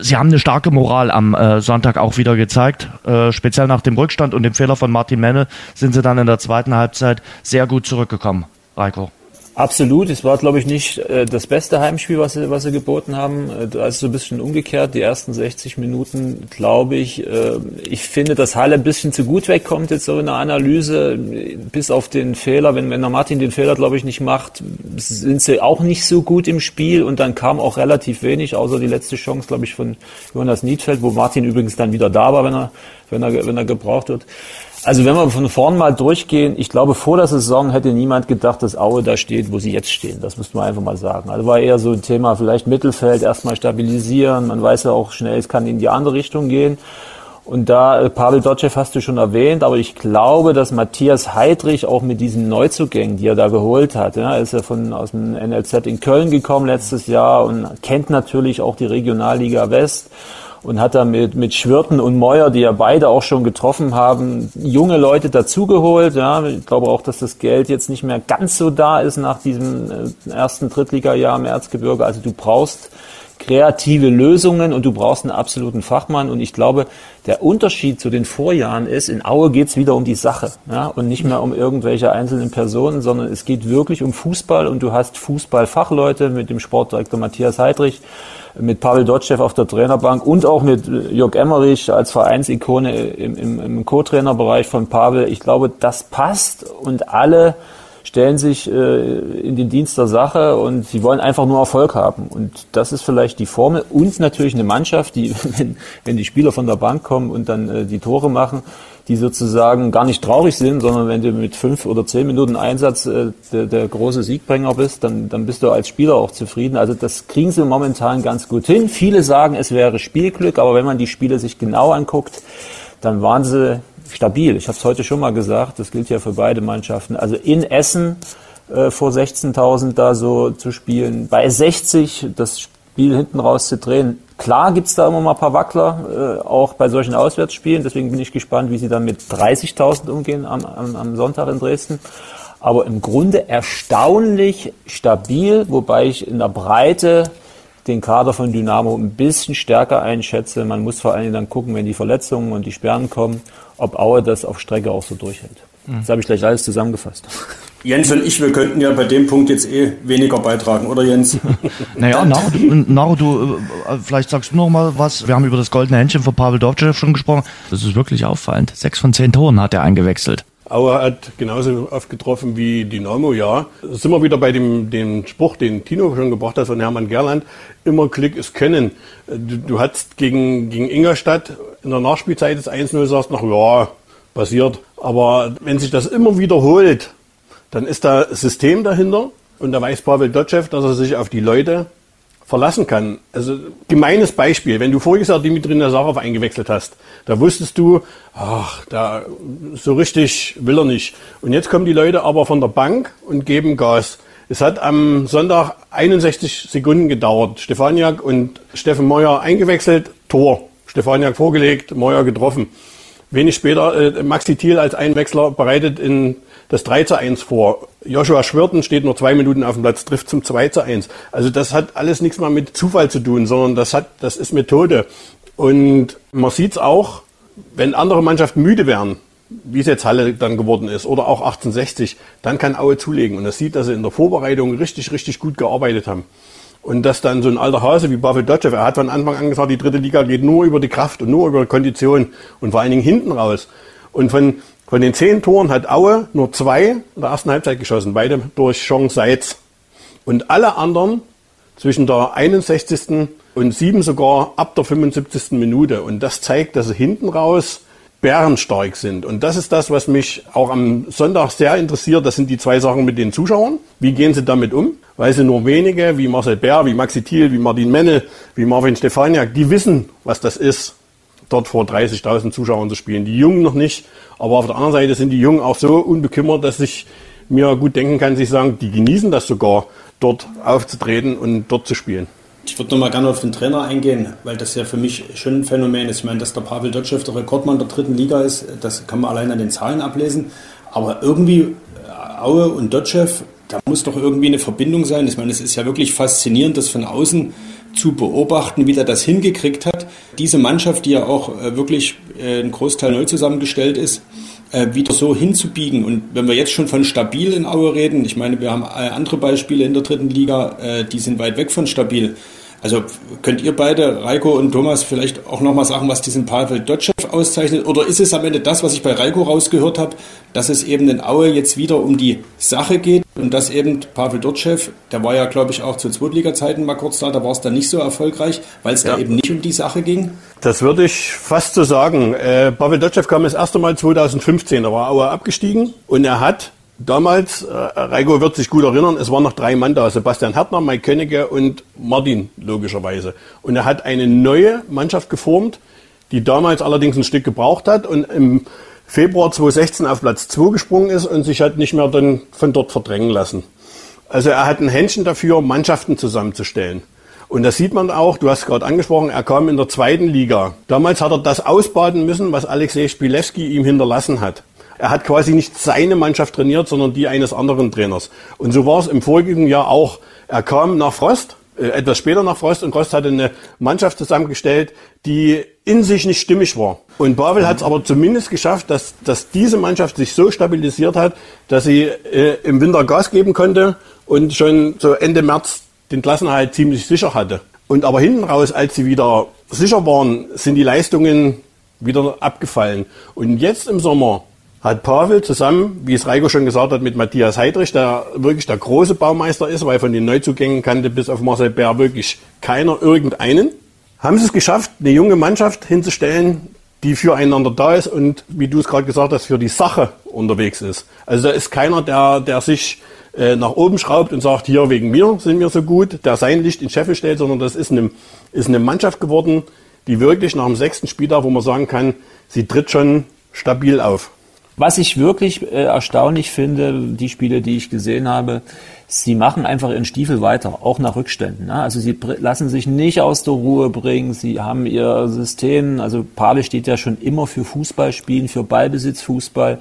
Sie haben eine starke Moral am äh, Sonntag auch wieder gezeigt. Äh, speziell nach dem Rückstand und dem Fehler von Martin Menne sind sie dann in der zweiten Halbzeit sehr gut zurückgekommen. Reiko. Absolut. Es war, glaube ich, nicht äh, das beste Heimspiel, was sie, was sie geboten haben. Äh, da ist so ein bisschen umgekehrt. Die ersten 60 Minuten, glaube ich. Äh, ich finde, dass Halle ein bisschen zu gut wegkommt jetzt so in der Analyse. Bis auf den Fehler. Wenn, wenn der Martin den Fehler, glaube ich, nicht macht, sind sie auch nicht so gut im Spiel. Und dann kam auch relativ wenig, außer die letzte Chance, glaube ich, von Jonas Niedfeld, wo Martin übrigens dann wieder da war, wenn er, wenn er, wenn er gebraucht wird. Also wenn wir von vorn mal durchgehen, ich glaube, vor der Saison hätte niemand gedacht, dass Aue da steht, wo sie jetzt stehen. Das müsste man einfach mal sagen. Also war eher so ein Thema, vielleicht Mittelfeld erstmal stabilisieren. Man weiß ja auch schnell, es kann in die andere Richtung gehen. Und da, äh, Pavel Dotschew hast du schon erwähnt, aber ich glaube, dass Matthias Heidrich auch mit diesen Neuzugängen, die er da geholt hat, ja, ist ja von, aus dem NLZ in Köln gekommen letztes Jahr und kennt natürlich auch die Regionalliga West und hat da mit, mit Schwirten und Meuer, die ja beide auch schon getroffen haben, junge Leute dazugeholt. Ja, ich glaube auch, dass das Geld jetzt nicht mehr ganz so da ist nach diesem äh, ersten Drittliga-Jahr im Erzgebirge. Also du brauchst kreative Lösungen und du brauchst einen absoluten Fachmann. Und ich glaube, der Unterschied zu den Vorjahren ist, in Aue geht's wieder um die Sache ja, und nicht mehr um irgendwelche einzelnen Personen, sondern es geht wirklich um Fußball und du hast Fußballfachleute mit dem Sportdirektor Matthias Heidrich, mit Pavel Dotschew auf der Trainerbank und auch mit Jörg Emmerich als Vereinsikone im, im, im Co-Trainerbereich von Pavel. Ich glaube, das passt und alle stellen sich äh, in den Dienst der Sache und sie wollen einfach nur Erfolg haben. Und das ist vielleicht die Formel und natürlich eine Mannschaft, die, wenn, wenn die Spieler von der Bank kommen und dann äh, die Tore machen, die sozusagen gar nicht traurig sind, sondern wenn du mit fünf oder zehn Minuten Einsatz äh, der, der große Siegbringer bist, dann, dann bist du als Spieler auch zufrieden. Also das kriegen sie momentan ganz gut hin. Viele sagen, es wäre Spielglück, aber wenn man die Spiele sich genau anguckt, dann waren sie stabil. Ich habe es heute schon mal gesagt, das gilt ja für beide Mannschaften. Also in Essen äh, vor 16.000 da so zu spielen, bei 60 das Spiel hinten raus zu drehen. Klar gibt's da immer mal ein paar Wackler, äh, auch bei solchen Auswärtsspielen. Deswegen bin ich gespannt, wie sie dann mit 30.000 umgehen am, am, am Sonntag in Dresden. Aber im Grunde erstaunlich stabil, wobei ich in der Breite den Kader von Dynamo ein bisschen stärker einschätze. Man muss vor allem dann gucken, wenn die Verletzungen und die Sperren kommen, ob Aue das auf Strecke auch so durchhält. Mhm. Das habe ich gleich alles zusammengefasst. Jens und ich, wir könnten ja bei dem Punkt jetzt eh weniger beitragen, oder Jens? naja, Naro, Naro, du, äh, vielleicht sagst du noch mal was. Wir haben über das goldene Händchen von Pavel Dovcev schon gesprochen. Das ist wirklich auffallend. Sechs von zehn Toren hat er eingewechselt. Aue hat genauso oft getroffen wie Dynamo, ja. Da sind wir wieder bei dem, dem Spruch, den Tino schon gebracht hat von Hermann Gerland. Immer Klick ist Können. Du, du hattest gegen, gegen Ingolstadt in der Nachspielzeit das 1-0 sagst noch, ja, passiert. Aber wenn sich das immer wiederholt, dann ist da System dahinter und da weiß Pavel Dotschew, dass er sich auf die Leute verlassen kann. Also gemeines Beispiel, wenn du voriges Jahr Dimitri Nazarov eingewechselt hast, da wusstest du, ach, da so richtig will er nicht. Und jetzt kommen die Leute aber von der Bank und geben Gas. Es hat am Sonntag 61 Sekunden gedauert. Stefaniak und Steffen Meuer eingewechselt, Tor. Stefaniak vorgelegt, Meuer getroffen. Wenig später äh, Maxi Thiel als Einwechsler bereitet in das 3 zu 1 vor. Joshua Schwirten steht nur zwei Minuten auf dem Platz, trifft zum 2 zu 1. Also das hat alles nichts mehr mit Zufall zu tun, sondern das hat, das ist Methode. Und man sieht es auch, wenn andere Mannschaften müde werden, wie es jetzt Halle dann geworden ist, oder auch 1860, dann kann Aue zulegen. Und das sieht, dass sie in der Vorbereitung richtig, richtig gut gearbeitet haben. Und dass dann so ein alter Hase wie Pavel Dotschew, er hat von Anfang an gesagt, die dritte Liga geht nur über die Kraft und nur über die Kondition und vor allen Dingen hinten raus. Und von, von den zehn Toren hat Aue nur zwei in der ersten Halbzeit geschossen, beide durch Chance Seitz. Und alle anderen zwischen der 61. und sieben sogar ab der 75. Minute. Und das zeigt, dass sie hinten raus bärenstark sind. Und das ist das, was mich auch am Sonntag sehr interessiert. Das sind die zwei Sachen mit den Zuschauern. Wie gehen sie damit um? Weil sie nur wenige, wie Marcel Bär, wie Maxi Thiel, wie Martin Menne, wie Marvin Stefaniak, die wissen, was das ist, dort vor 30.000 Zuschauern zu spielen. Die Jungen noch nicht. Aber auf der anderen Seite sind die Jungen auch so unbekümmert, dass ich mir gut denken kann, sie sagen, die genießen das sogar, dort aufzutreten und dort zu spielen. Ich würde noch mal gerne auf den Trainer eingehen, weil das ja für mich schon ein Phänomen ist. Ich meine, dass der Pavel Dotschew der Rekordmann der dritten Liga ist, das kann man allein an den Zahlen ablesen. Aber irgendwie äh, Aue und Dotschew, da muss doch irgendwie eine Verbindung sein. Ich meine, es ist ja wirklich faszinierend, das von außen zu beobachten, wie der das hingekriegt hat. Diese Mannschaft, die ja auch äh, wirklich äh, ein Großteil neu zusammengestellt ist, äh, wieder so hinzubiegen. Und wenn wir jetzt schon von stabil in Aue reden, ich meine, wir haben andere Beispiele in der dritten Liga, die sind weit weg von stabil. Also könnt ihr beide, Reiko und Thomas, vielleicht auch nochmal sagen, was diesen Pavel Dotschew auszeichnet? Oder ist es am Ende das, was ich bei Reiko rausgehört habe, dass es eben in Aue jetzt wieder um die Sache geht und dass eben Pavel Dotschew, der war ja, glaube ich, auch zu Zweitliga-Zeiten mal kurz da, da war es dann nicht so erfolgreich, weil es ja. da eben nicht um die Sache ging? Das würde ich fast so sagen. Äh, Pavel Dotschew kam das erste Mal 2015, da war Aue abgestiegen und er hat Damals, äh, Reiko wird sich gut erinnern, es waren noch drei Mann da, Sebastian Hertner, Mike Königke und Martin, logischerweise. Und er hat eine neue Mannschaft geformt, die damals allerdings ein Stück gebraucht hat und im Februar 2016 auf Platz 2 gesprungen ist und sich hat nicht mehr dann von dort verdrängen lassen. Also er hat ein Händchen dafür, Mannschaften zusammenzustellen. Und das sieht man auch, du hast gerade angesprochen, er kam in der zweiten Liga. Damals hat er das ausbaden müssen, was Alexej Spilewski ihm hinterlassen hat. Er hat quasi nicht seine Mannschaft trainiert, sondern die eines anderen Trainers. Und so war es im vorigen Jahr auch. Er kam nach Frost, äh, etwas später nach Frost und Frost hatte eine Mannschaft zusammengestellt, die in sich nicht stimmig war. Und Pavel hat es aber zumindest geschafft, dass, dass diese Mannschaft sich so stabilisiert hat, dass sie äh, im Winter Gas geben konnte und schon so Ende März den Klassenerhalt ziemlich sicher hatte. Und aber hinten raus, als sie wieder sicher waren, sind die Leistungen wieder abgefallen. Und jetzt im Sommer hat Pavel zusammen, wie es Reiko schon gesagt hat, mit Matthias Heidrich, der wirklich der große Baumeister ist, weil von den Neuzugängen kannte bis auf Marcel Bär wirklich keiner irgendeinen, haben sie es geschafft, eine junge Mannschaft hinzustellen, die füreinander da ist und, wie du es gerade gesagt hast, für die Sache unterwegs ist. Also da ist keiner, der, der sich äh, nach oben schraubt und sagt, hier wegen mir sind wir so gut, der sein Licht in Scheffel stellt, sondern das ist eine, ist eine Mannschaft geworden, die wirklich nach dem sechsten Spieltag, wo man sagen kann, sie tritt schon stabil auf. Was ich wirklich äh, erstaunlich finde, die Spiele, die ich gesehen habe, sie machen einfach ihren Stiefel weiter, auch nach Rückständen. Ne? Also sie lassen sich nicht aus der Ruhe bringen, sie haben ihr System, also Pale steht ja schon immer für Fußballspielen, für Ballbesitzfußball.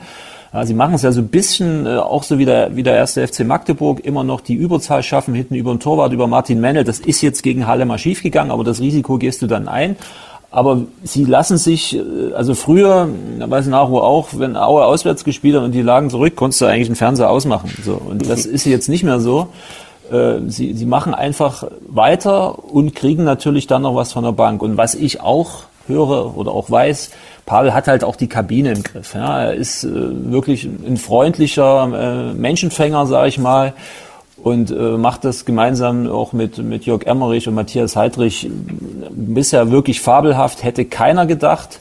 Ja, sie machen es ja so ein bisschen, äh, auch so wie der, wie der erste FC Magdeburg, immer noch die Überzahl schaffen, hinten über den Torwart, über Martin Mennel. Das ist jetzt gegen Halle mal schiefgegangen, aber das Risiko gehst du dann ein. Aber sie lassen sich, äh, also früher, da weiß Naru auch, wenn Aue auswärts gespielt hat und die lagen zurück, konntest du eigentlich den Fernseher ausmachen. So. Und das ist jetzt nicht mehr so. Äh, sie, sie machen einfach weiter und kriegen natürlich dann noch was von der Bank. Und was ich auch höre oder auch weiß, Pavel hat halt auch die Kabine im Griff. Ja. Er ist äh, wirklich ein freundlicher Menschenfänger, sage ich mal und äh, macht das gemeinsam auch mit, mit Jörg Emmerich und Matthias Heidrich bisher wirklich fabelhaft. Hätte keiner gedacht,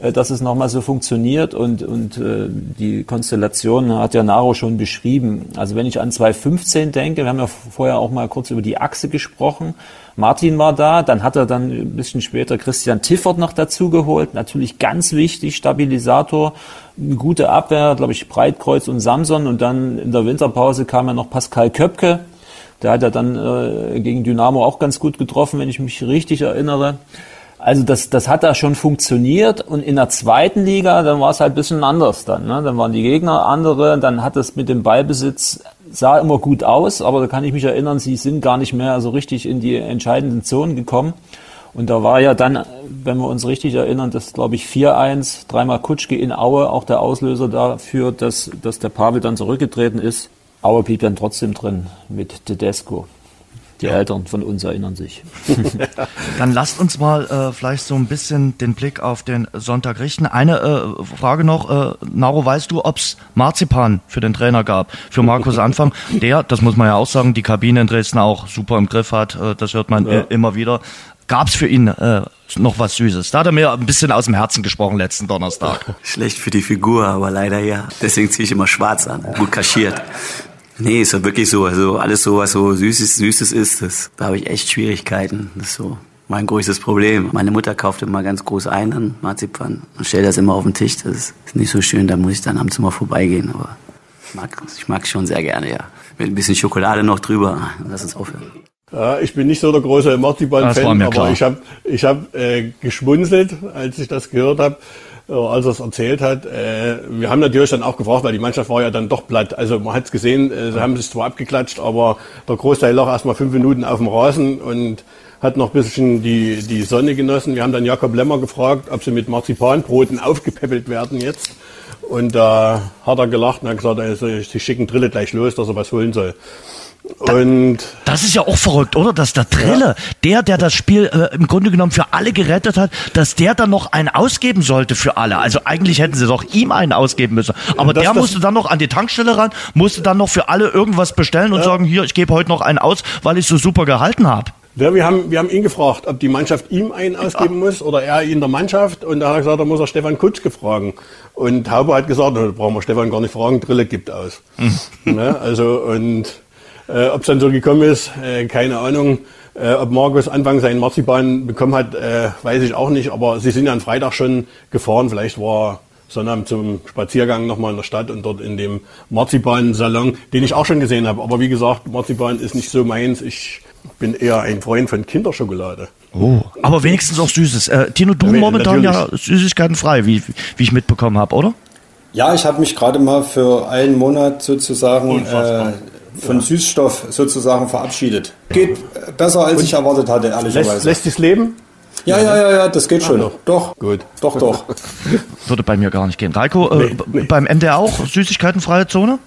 äh, dass es nochmal so funktioniert und, und äh, die Konstellation hat ja Naro schon beschrieben. Also wenn ich an 2015 denke, wir haben ja vorher auch mal kurz über die Achse gesprochen, Martin war da, dann hat er dann ein bisschen später Christian Tiffert noch dazu geholt. Natürlich ganz wichtig, Stabilisator, eine gute Abwehr, glaube ich, Breitkreuz und Samson. Und dann in der Winterpause kam ja noch Pascal Köpke. Der hat ja dann äh, gegen Dynamo auch ganz gut getroffen, wenn ich mich richtig erinnere. Also das, das hat da schon funktioniert und in der zweiten Liga, dann war es halt ein bisschen anders dann. Ne? Dann waren die Gegner andere, dann hat es mit dem Ballbesitz, sah immer gut aus, aber da kann ich mich erinnern, sie sind gar nicht mehr so richtig in die entscheidenden Zonen gekommen. Und da war ja dann, wenn wir uns richtig erinnern, das glaube ich 4-1, dreimal Kutschke in Aue, auch der Auslöser dafür, dass, dass der Pavel dann zurückgetreten ist. Aue blieb dann trotzdem drin mit Tedesco. Die ja. Eltern von uns erinnern sich. Dann lasst uns mal äh, vielleicht so ein bisschen den Blick auf den Sonntag richten. Eine äh, Frage noch, äh, Naro, weißt du, ob es Marzipan für den Trainer gab, für Markus Anfang, der, das muss man ja auch sagen, die Kabine in Dresden auch super im Griff hat, äh, das hört man ja. Äh, immer wieder. Gab es für ihn äh, noch was Süßes? Da hat er mir ein bisschen aus dem Herzen gesprochen letzten Donnerstag. Schlecht für die Figur, aber leider ja. Deswegen ziehe ich immer schwarz an. Gut kaschiert. Nee, ist ja wirklich so. Also alles so, was so Süßes, Süßes ist, das, da habe ich echt Schwierigkeiten. Das ist so mein größtes Problem. Meine Mutter kauft immer ganz groß ein dann Marzipan und stellt das immer auf den Tisch. Das ist nicht so schön, da muss ich dann abends immer vorbeigehen. Aber ich mag ich mag schon sehr gerne, ja. Mit ein bisschen Schokolade noch drüber. Lass uns aufhören. Ja, ich bin nicht so der große Marzipan-Fan, aber klar. ich habe ich hab, äh, geschmunzelt, als ich das gehört habe. Als er es erzählt hat. Äh, wir haben natürlich dann auch gefragt, weil die Mannschaft war ja dann doch platt. Also man hat es gesehen, äh, sie haben sich zwar abgeklatscht, aber der Großteil lag erst mal fünf Minuten auf dem Rasen und hat noch ein bisschen die, die Sonne genossen. Wir haben dann Jakob Lemmer gefragt, ob sie mit Marzipanbroten aufgepäppelt werden jetzt. Und da äh, hat er gelacht und hat gesagt, also, sie schicken Drille gleich los, dass er was holen soll. Und das ist ja auch verrückt, oder? Dass der Trille, ja. der, der das Spiel äh, im Grunde genommen für alle gerettet hat, dass der dann noch einen ausgeben sollte für alle. Also eigentlich hätten sie doch ihm einen ausgeben müssen. Aber das, der musste dann noch an die Tankstelle ran, musste dann noch für alle irgendwas bestellen und ja. sagen, hier, ich gebe heute noch einen aus, weil ich so super gehalten habe. Ja, wir haben, wir haben ihn gefragt, ob die Mannschaft ihm einen ausgeben ja. muss oder er ihn der Mannschaft. Und da hat er gesagt, da muss er Stefan Kutschke fragen. Und Haube hat gesagt, da brauchen wir Stefan gar nicht fragen, Drille gibt aus. Mhm. ne? Also, und äh, ob es dann so gekommen ist, äh, keine Ahnung. Äh, ob Markus Anfang seinen Marzipan bekommen hat, äh, weiß ich auch nicht. Aber sie sind ja am Freitag schon gefahren. Vielleicht war Sonnabend zum Spaziergang nochmal in der Stadt und dort in dem Marzipan-Salon, den ich auch schon gesehen habe. Aber wie gesagt, Marzipan ist nicht so meins. Ich bin eher ein Freund von Kinderschokolade. Oh, aber wenigstens auch Süßes. Äh, Tino, du ja, momentan ja Süßigkeiten frei, wie, wie ich mitbekommen habe, oder? Ja, ich habe mich gerade mal für einen Monat sozusagen äh, von ja. Süßstoff sozusagen verabschiedet. Geht besser, als Und ich erwartet hatte, ehrlicherweise. Lässt, lässt sich leben? Ja, ja, ja, ja, das geht schon. Doch. doch, gut. Doch, doch. Würde bei mir gar nicht gehen. Reiko, äh, nee, nee. beim MDR auch Süßigkeitenfreie Zone?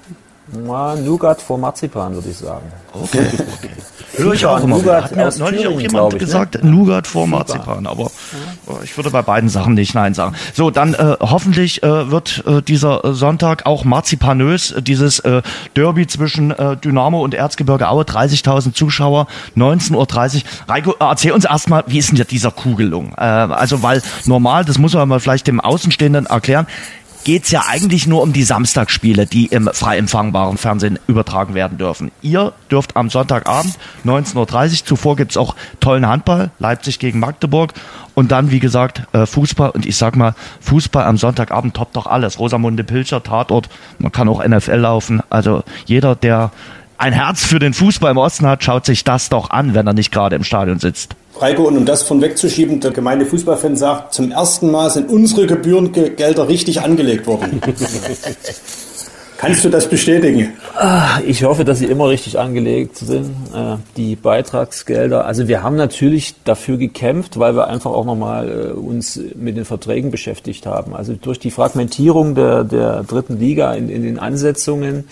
Na, Nougat vor Marzipan, würde ich sagen. Okay, okay. Höre ich auch immer Nougat Hat mir neulich Thüringen, auch jemand ich, ne? gesagt, ne? Nougat vor Marzipan. Aber ja. ich würde bei beiden Sachen nicht Nein sagen. So, dann äh, hoffentlich äh, wird äh, dieser Sonntag auch marzipanös. Dieses äh, Derby zwischen äh, Dynamo und Erzgebirge Aue, 30.000 Zuschauer, 19.30 Uhr. Reiko, erzähl uns erstmal, wie ist denn dieser Kugelung? Äh, also, weil normal, das muss man mal vielleicht dem Außenstehenden erklären, geht's ja eigentlich nur um die Samstagsspiele, die im frei empfangbaren Fernsehen übertragen werden dürfen. Ihr dürft am Sonntagabend 19.30 Uhr, zuvor gibt's auch tollen Handball, Leipzig gegen Magdeburg und dann, wie gesagt, äh, Fußball. Und ich sag mal, Fußball am Sonntagabend toppt doch alles. Rosamunde Pilcher, Tatort, man kann auch NFL laufen. Also jeder, der ein Herz für den Fußball im Osten hat, schaut sich das doch an, wenn er nicht gerade im Stadion sitzt. Reiko, und um das von wegzuschieben, der gemeine Fußballfan sagt, zum ersten Mal sind unsere Gebührengelder richtig angelegt worden. Kannst du das bestätigen? Ah, ich hoffe, dass sie immer richtig angelegt sind, äh, die Beitragsgelder. Also wir haben natürlich dafür gekämpft, weil wir einfach auch nochmal äh, uns mit den Verträgen beschäftigt haben. Also durch die Fragmentierung der, der dritten Liga in, in den Ansetzungen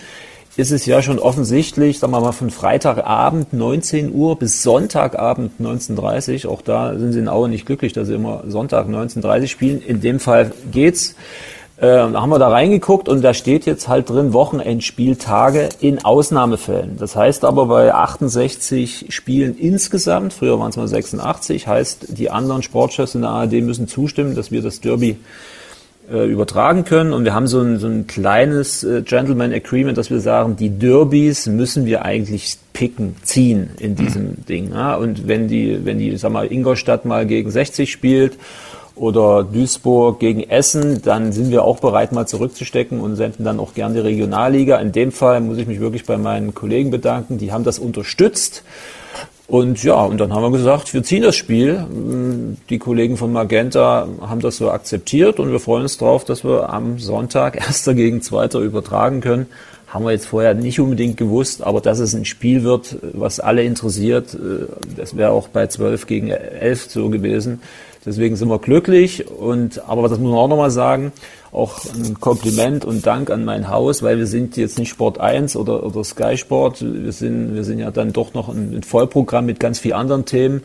ist es ja schon offensichtlich, sagen wir mal, von Freitagabend 19 Uhr bis Sonntagabend 19.30 Auch da sind sie in Aue nicht glücklich, dass sie immer Sonntag 19.30 spielen. In dem Fall geht's. Äh, da haben wir da reingeguckt und da steht jetzt halt drin Wochenendspieltage in Ausnahmefällen. Das heißt aber bei 68 Spielen insgesamt, früher waren es mal 86, heißt die anderen Sportchefs in der ARD müssen zustimmen, dass wir das Derby äh, übertragen können. Und wir haben so ein, so ein kleines äh, Gentleman Agreement, dass wir sagen, die Derbys müssen wir eigentlich picken, ziehen in diesem mhm. Ding. Ja? Und wenn die, wenn die, sag mal, Ingolstadt mal gegen 60 spielt oder Duisburg gegen Essen, dann sind wir auch bereit, mal zurückzustecken und senden dann auch gern die Regionalliga. In dem Fall muss ich mich wirklich bei meinen Kollegen bedanken, die haben das unterstützt. Und ja, und dann haben wir gesagt, wir ziehen das Spiel. Die Kollegen von Magenta haben das so akzeptiert und wir freuen uns darauf, dass wir am Sonntag Erster gegen Zweiter übertragen können. Haben wir jetzt vorher nicht unbedingt gewusst, aber dass es ein Spiel wird, was alle interessiert, äh, das wäre auch bei 12 gegen 11 so gewesen. Deswegen sind wir glücklich und, aber das muss man auch nochmal sagen, auch ein Kompliment und Dank an mein Haus, weil wir sind jetzt nicht Sport 1 oder, oder Sky Sport. Wir sind, wir sind ja dann doch noch ein, ein Vollprogramm mit ganz vielen anderen Themen.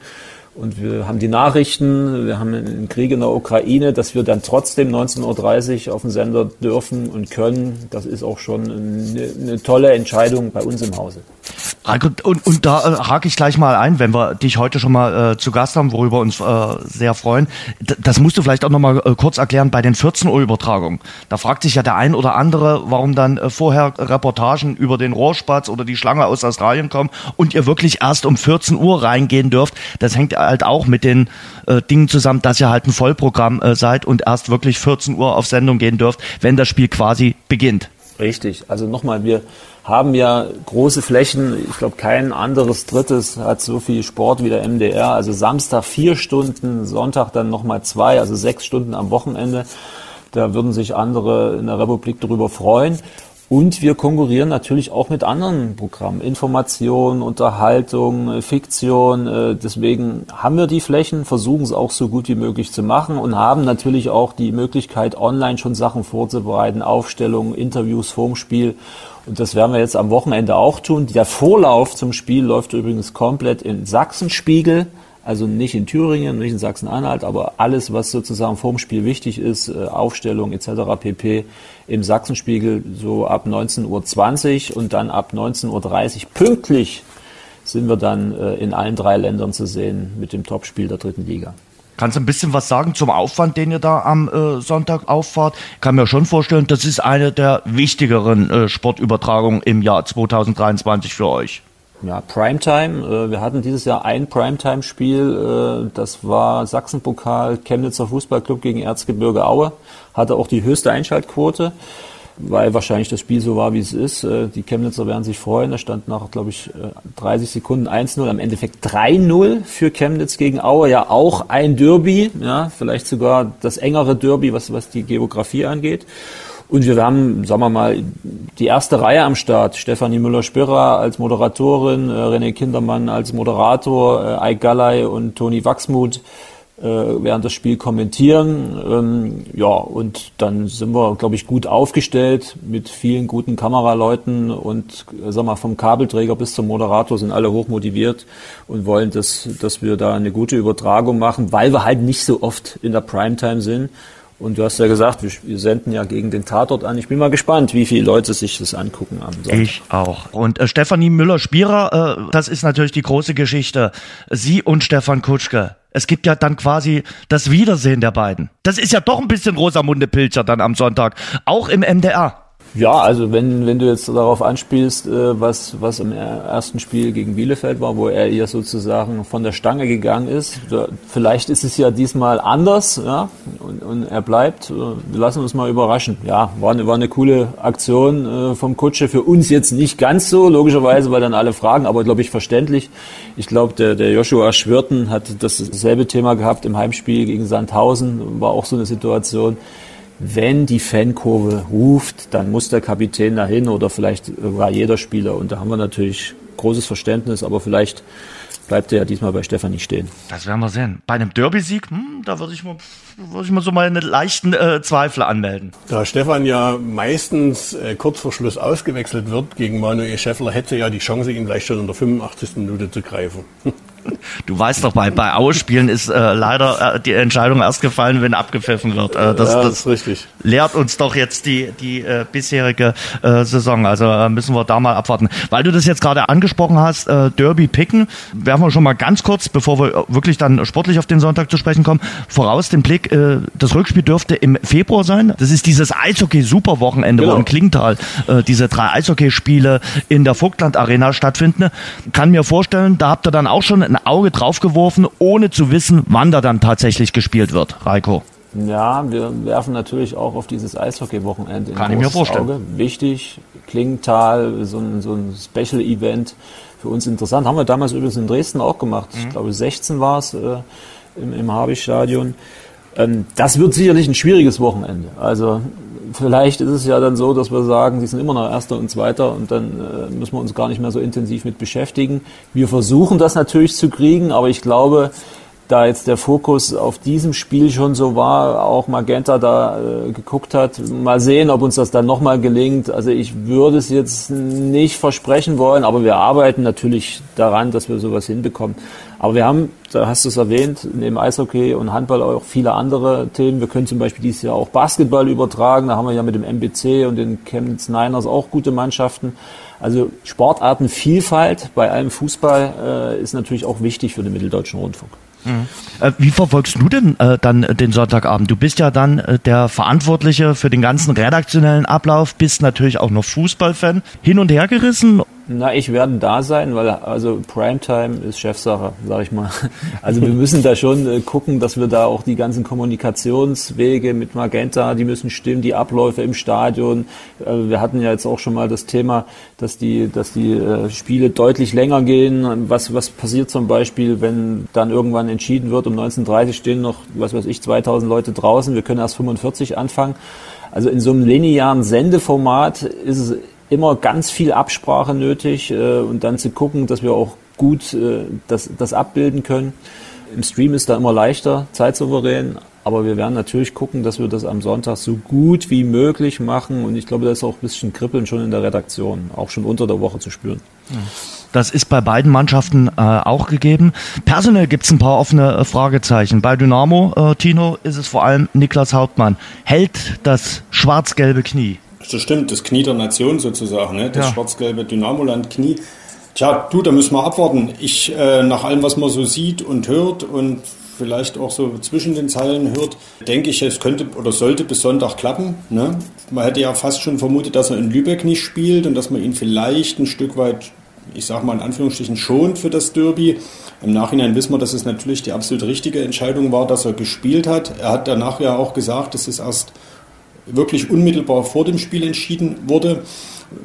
Und wir haben die Nachrichten, wir haben einen Krieg in der Ukraine, dass wir dann trotzdem 19.30 Uhr auf den Sender dürfen und können. Das ist auch schon eine, eine tolle Entscheidung bei uns im Hause. Und, und da äh, hake ich gleich mal ein, wenn wir dich heute schon mal äh, zu Gast haben, worüber uns äh, sehr freuen. D das musst du vielleicht auch noch mal äh, kurz erklären bei den 14 Uhr Übertragungen. Da fragt sich ja der ein oder andere, warum dann äh, vorher Reportagen über den Rohrspatz oder die Schlange aus Australien kommen und ihr wirklich erst um 14 Uhr reingehen dürft. Das hängt halt auch mit den äh, Dingen zusammen, dass ihr halt ein Vollprogramm äh, seid und erst wirklich 14 Uhr auf Sendung gehen dürft, wenn das Spiel quasi beginnt. Richtig. Also nochmal, wir haben ja große Flächen. Ich glaube, kein anderes Drittes hat so viel Sport wie der MDR. Also Samstag vier Stunden, Sonntag dann nochmal zwei, also sechs Stunden am Wochenende. Da würden sich andere in der Republik darüber freuen. Und wir konkurrieren natürlich auch mit anderen Programmen. Information, Unterhaltung, Fiktion. Äh, deswegen haben wir die Flächen, versuchen es auch so gut wie möglich zu machen und haben natürlich auch die Möglichkeit, online schon Sachen vorzubereiten, Aufstellungen, Interviews vorm Spiel. Und das werden wir jetzt am Wochenende auch tun. Der Vorlauf zum Spiel läuft übrigens komplett in Sachsenspiegel also nicht in Thüringen, nicht in Sachsen-Anhalt, aber alles, was sozusagen vorm Spiel wichtig ist, äh, Aufstellung etc. pp. im Sachsenspiegel so ab 19.20 Uhr und dann ab 19.30 Uhr pünktlich sind wir dann äh, in allen drei Ländern zu sehen mit dem Topspiel der dritten Liga. Kannst du ein bisschen was sagen zum Aufwand, den ihr da am äh, Sonntag auffahrt? Ich kann mir schon vorstellen, das ist eine der wichtigeren äh, Sportübertragungen im Jahr 2023 für euch. Ja, Primetime. Äh, wir hatten dieses Jahr ein Primetime-Spiel. Äh, das war Sachsenpokal Chemnitzer Fußballclub gegen Erzgebirge Aue. Hatte auch die höchste Einschaltquote, weil wahrscheinlich das Spiel so war, wie es ist. Äh, die Chemnitzer werden sich freuen. Da stand nach, glaube ich, 30 Sekunden 1-0, am Endeffekt 3-0 für Chemnitz gegen Aue. Ja, auch ein Derby. Ja, vielleicht sogar das engere Derby, was, was die Geografie angeht. Und wir haben, sagen wir mal, die erste Reihe am Start. Stefanie Müller-Spirrer als Moderatorin, äh, René Kindermann als Moderator, äh, Eik Galley und Toni Wachsmuth äh, werden das Spiel kommentieren. Ähm, ja, und dann sind wir, glaube ich, gut aufgestellt mit vielen guten Kameraleuten und, äh, sag mal, vom Kabelträger bis zum Moderator sind alle hochmotiviert und wollen, dass, dass wir da eine gute Übertragung machen, weil wir halt nicht so oft in der Primetime sind. Und du hast ja gesagt, wir, senden ja gegen den Tatort an. Ich bin mal gespannt, wie viele Leute sich das angucken am Sonntag. Ich auch. Und äh, Stefanie Müller-Spierer, äh, das ist natürlich die große Geschichte. Sie und Stefan Kutschke. Es gibt ja dann quasi das Wiedersehen der beiden. Das ist ja doch ein bisschen Rosamunde Pilcher dann am Sonntag. Auch im MDR. Ja, also wenn, wenn du jetzt darauf anspielst, äh, was, was im ersten Spiel gegen Bielefeld war, wo er ihr sozusagen von der Stange gegangen ist, vielleicht ist es ja diesmal anders, ja, und, und er bleibt. Äh, wir lassen uns mal überraschen. Ja, war eine, war eine coole Aktion äh, vom Kutsche. Für uns jetzt nicht ganz so, logischerweise, weil dann alle fragen, aber glaube ich verständlich. Ich glaube, der, der Joshua Schwirten hat dasselbe Thema gehabt im Heimspiel gegen Sandhausen, war auch so eine Situation wenn die Fankurve ruft, dann muss der Kapitän dahin oder vielleicht war jeder Spieler. Und da haben wir natürlich großes Verständnis, aber vielleicht bleibt er ja diesmal bei Stefanie stehen. Das werden wir sehen. Bei einem Derby-Sieg, hm, da würde ich, mal, würd ich mal so meine leichten äh, Zweifel anmelden. Da Stefan ja meistens äh, kurz vor Schluss ausgewechselt wird gegen Manuel Scheffler, hätte er ja die Chance, ihn gleich schon in der 85. Minute zu greifen. Du weißt doch, bei, bei Ausspielen ist äh, leider äh, die Entscheidung erst gefallen, wenn abgepfiffen wird. Äh, das, ja, das, ist richtig. lehrt uns doch jetzt die, die äh, bisherige äh, Saison. Also äh, müssen wir da mal abwarten. Weil du das jetzt gerade angesprochen hast, äh, Derby picken, werfen wir schon mal ganz kurz, bevor wir wirklich dann sportlich auf den Sonntag zu sprechen kommen, voraus den Blick, äh, das Rückspiel dürfte im Februar sein. Das ist dieses Eishockey-Superwochenende, genau. wo in Klingenthal äh, diese drei Eishockeyspiele in der Vogtland Arena stattfinden. Kann mir vorstellen, da habt ihr dann auch schon ein Auge draufgeworfen, ohne zu wissen, wann da dann tatsächlich gespielt wird, Reiko. Ja, wir werfen natürlich auch auf dieses Eishockey-Wochenende. Kann ich mir vorstellen. Auge. Wichtig, Klingenthal, so ein, so ein Special-Event für uns interessant. Haben wir damals übrigens in Dresden auch gemacht. Mhm. Ich glaube, 16 war es äh, im, im Habich-Stadion. Ähm, das wird sicherlich ein schwieriges Wochenende. Also vielleicht ist es ja dann so, dass wir sagen, sie sind immer noch Erster und Zweiter und dann äh, müssen wir uns gar nicht mehr so intensiv mit beschäftigen. Wir versuchen das natürlich zu kriegen, aber ich glaube, da jetzt der Fokus auf diesem Spiel schon so war, auch Magenta da äh, geguckt hat. Mal sehen, ob uns das dann nochmal gelingt. Also ich würde es jetzt nicht versprechen wollen, aber wir arbeiten natürlich daran, dass wir sowas hinbekommen. Aber wir haben, da hast du es erwähnt, neben Eishockey und Handball auch viele andere Themen. Wir können zum Beispiel dieses Jahr auch Basketball übertragen. Da haben wir ja mit dem MBC und den Chemnitz Niners auch gute Mannschaften. Also Sportartenvielfalt bei allem Fußball äh, ist natürlich auch wichtig für den Mitteldeutschen Rundfunk. Mhm. Äh, wie verfolgst du denn äh, dann den Sonntagabend? Du bist ja dann äh, der Verantwortliche für den ganzen redaktionellen Ablauf, bist natürlich auch noch Fußballfan. Hin und her gerissen Na, ich werde da sein, weil also Primetime ist Chefsache, sag ich mal. Also wir müssen da schon äh, gucken, dass wir da auch die ganzen Kommunikationswege mit Magenta, die müssen stimmen, die Abläufe im Stadion. Äh, wir hatten ja jetzt auch schon mal das Thema, dass die, dass die äh, Spiele deutlich länger gehen. Was, was passiert zum Beispiel, wenn dann irgendwann entschieden wird, um 19.30 stehen noch, was weiß ich, 2000 Leute draußen, wir können erst 45 anfangen. Also in so einem linearen Sendeformat ist es immer ganz viel Absprache nötig äh, und dann zu gucken, dass wir auch gut äh, das, das abbilden können. Im Stream ist da immer leichter, zeitsouverän, aber wir werden natürlich gucken, dass wir das am Sonntag so gut wie möglich machen und ich glaube, da ist auch ein bisschen Kribbeln schon in der Redaktion, auch schon unter der Woche zu spüren. Das ist bei beiden Mannschaften äh, auch gegeben. Personell gibt es ein paar offene äh, Fragezeichen. Bei Dynamo, äh, Tino, ist es vor allem Niklas Hauptmann. Hält das schwarz-gelbe Knie? Das stimmt, das Knie der Nation sozusagen, ne? das ja. schwarz-gelbe Dynamoland-Knie. Tja, du, da müssen wir abwarten. Ich, äh, nach allem, was man so sieht und hört und vielleicht auch so zwischen den Zeilen hört, denke ich, es könnte oder sollte bis Sonntag klappen. Ne? Man hätte ja fast schon vermutet, dass er in Lübeck nicht spielt und dass man ihn vielleicht ein Stück weit, ich sage mal in Anführungsstrichen, schont für das Derby. Im Nachhinein wissen wir, dass es natürlich die absolut richtige Entscheidung war, dass er gespielt hat. Er hat danach ja auch gesagt, dass es erst wirklich unmittelbar vor dem Spiel entschieden wurde.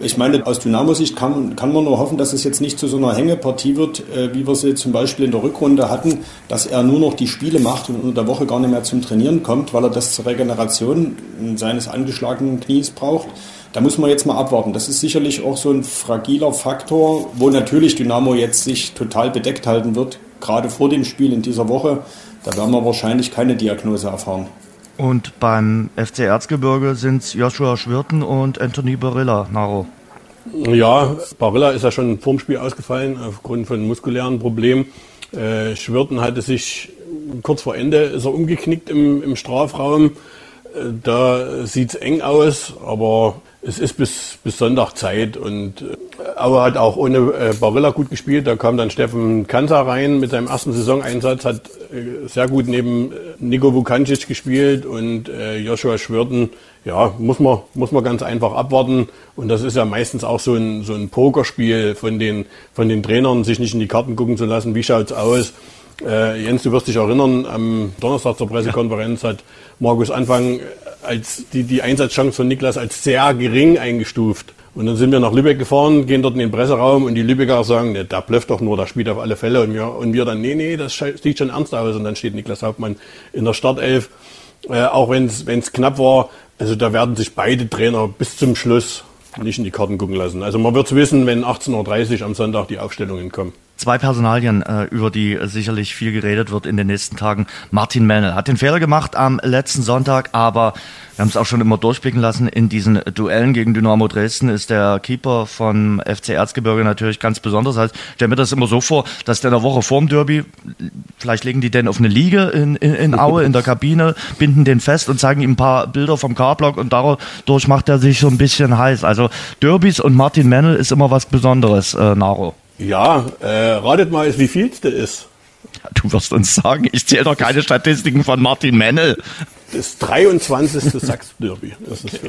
Ich meine, aus Dynamo-Sicht kann, kann man nur hoffen, dass es jetzt nicht zu so einer Hängepartie wird, äh, wie wir sie zum Beispiel in der Rückrunde hatten, dass er nur noch die Spiele macht und unter der Woche gar nicht mehr zum Trainieren kommt, weil er das zur Regeneration seines angeschlagenen Knies braucht. Da muss man jetzt mal abwarten. Das ist sicherlich auch so ein fragiler Faktor, wo natürlich Dynamo jetzt sich total bedeckt halten wird, gerade vor dem Spiel in dieser Woche. Da werden wir wahrscheinlich keine Diagnose erfahren. Und beim FC Erzgebirge sind es Joshua Schwirten und Anthony Barilla, Naro. Ja, Barilla ist ja schon vorm Spiel ausgefallen aufgrund von muskulären Problemen. Äh, Schwirten hatte sich kurz vor Ende ist er umgeknickt im, im Strafraum. Äh, da sieht es eng aus, aber es ist bis, bis Sonntag Zeit und äh, aber hat auch ohne äh, Barilla gut gespielt. Da kam dann Steffen Kanter rein mit seinem ersten Saisoneinsatz, hat äh, sehr gut neben äh, Nico Vukancic gespielt und äh, Joshua Schwirten, ja, muss man, muss man ganz einfach abwarten. Und das ist ja meistens auch so ein, so ein Pokerspiel von den, von den Trainern, sich nicht in die Karten gucken zu lassen, wie schaut's aus. Äh, Jens, du wirst dich erinnern, am Donnerstag zur Pressekonferenz hat Markus Anfang als die, die Einsatzchance von Niklas als sehr gering eingestuft. Und dann sind wir nach Lübeck gefahren, gehen dort in den Presseraum und die Lübecker sagen, ne, da blöfft doch nur, da spielt auf alle Fälle. Und wir, und wir dann, nee, nee, das sieht schon ernst aus. Und dann steht Niklas Hauptmann in der Startelf. Äh, auch wenn es knapp war, also da werden sich beide Trainer bis zum Schluss nicht in die Karten gucken lassen. Also man wird es wissen, wenn 18.30 Uhr am Sonntag die Aufstellungen kommen. Zwei Personalien, äh, über die sicherlich viel geredet wird in den nächsten Tagen. Martin Mennel hat den Fehler gemacht am letzten Sonntag, aber wir haben es auch schon immer durchblicken lassen. In diesen Duellen gegen Dynamo Dresden ist der Keeper von FC Erzgebirge natürlich ganz besonders. Also, ich stelle mir das immer so vor, dass der in der Woche vorm Derby, vielleicht legen die den auf eine Liege in, in, in Aue in der Kabine, binden den fest und zeigen ihm ein paar Bilder vom K-Block und dadurch macht er sich so ein bisschen heiß. Also Derbys und Martin Mennel ist immer was Besonderes, äh, Naro. Ja, äh, ratet mal, wie viel es ist. Du wirst uns sagen, ich zähle doch keine Statistiken von Martin Mennel. Das 23. Sachsen-Derby. Das ist.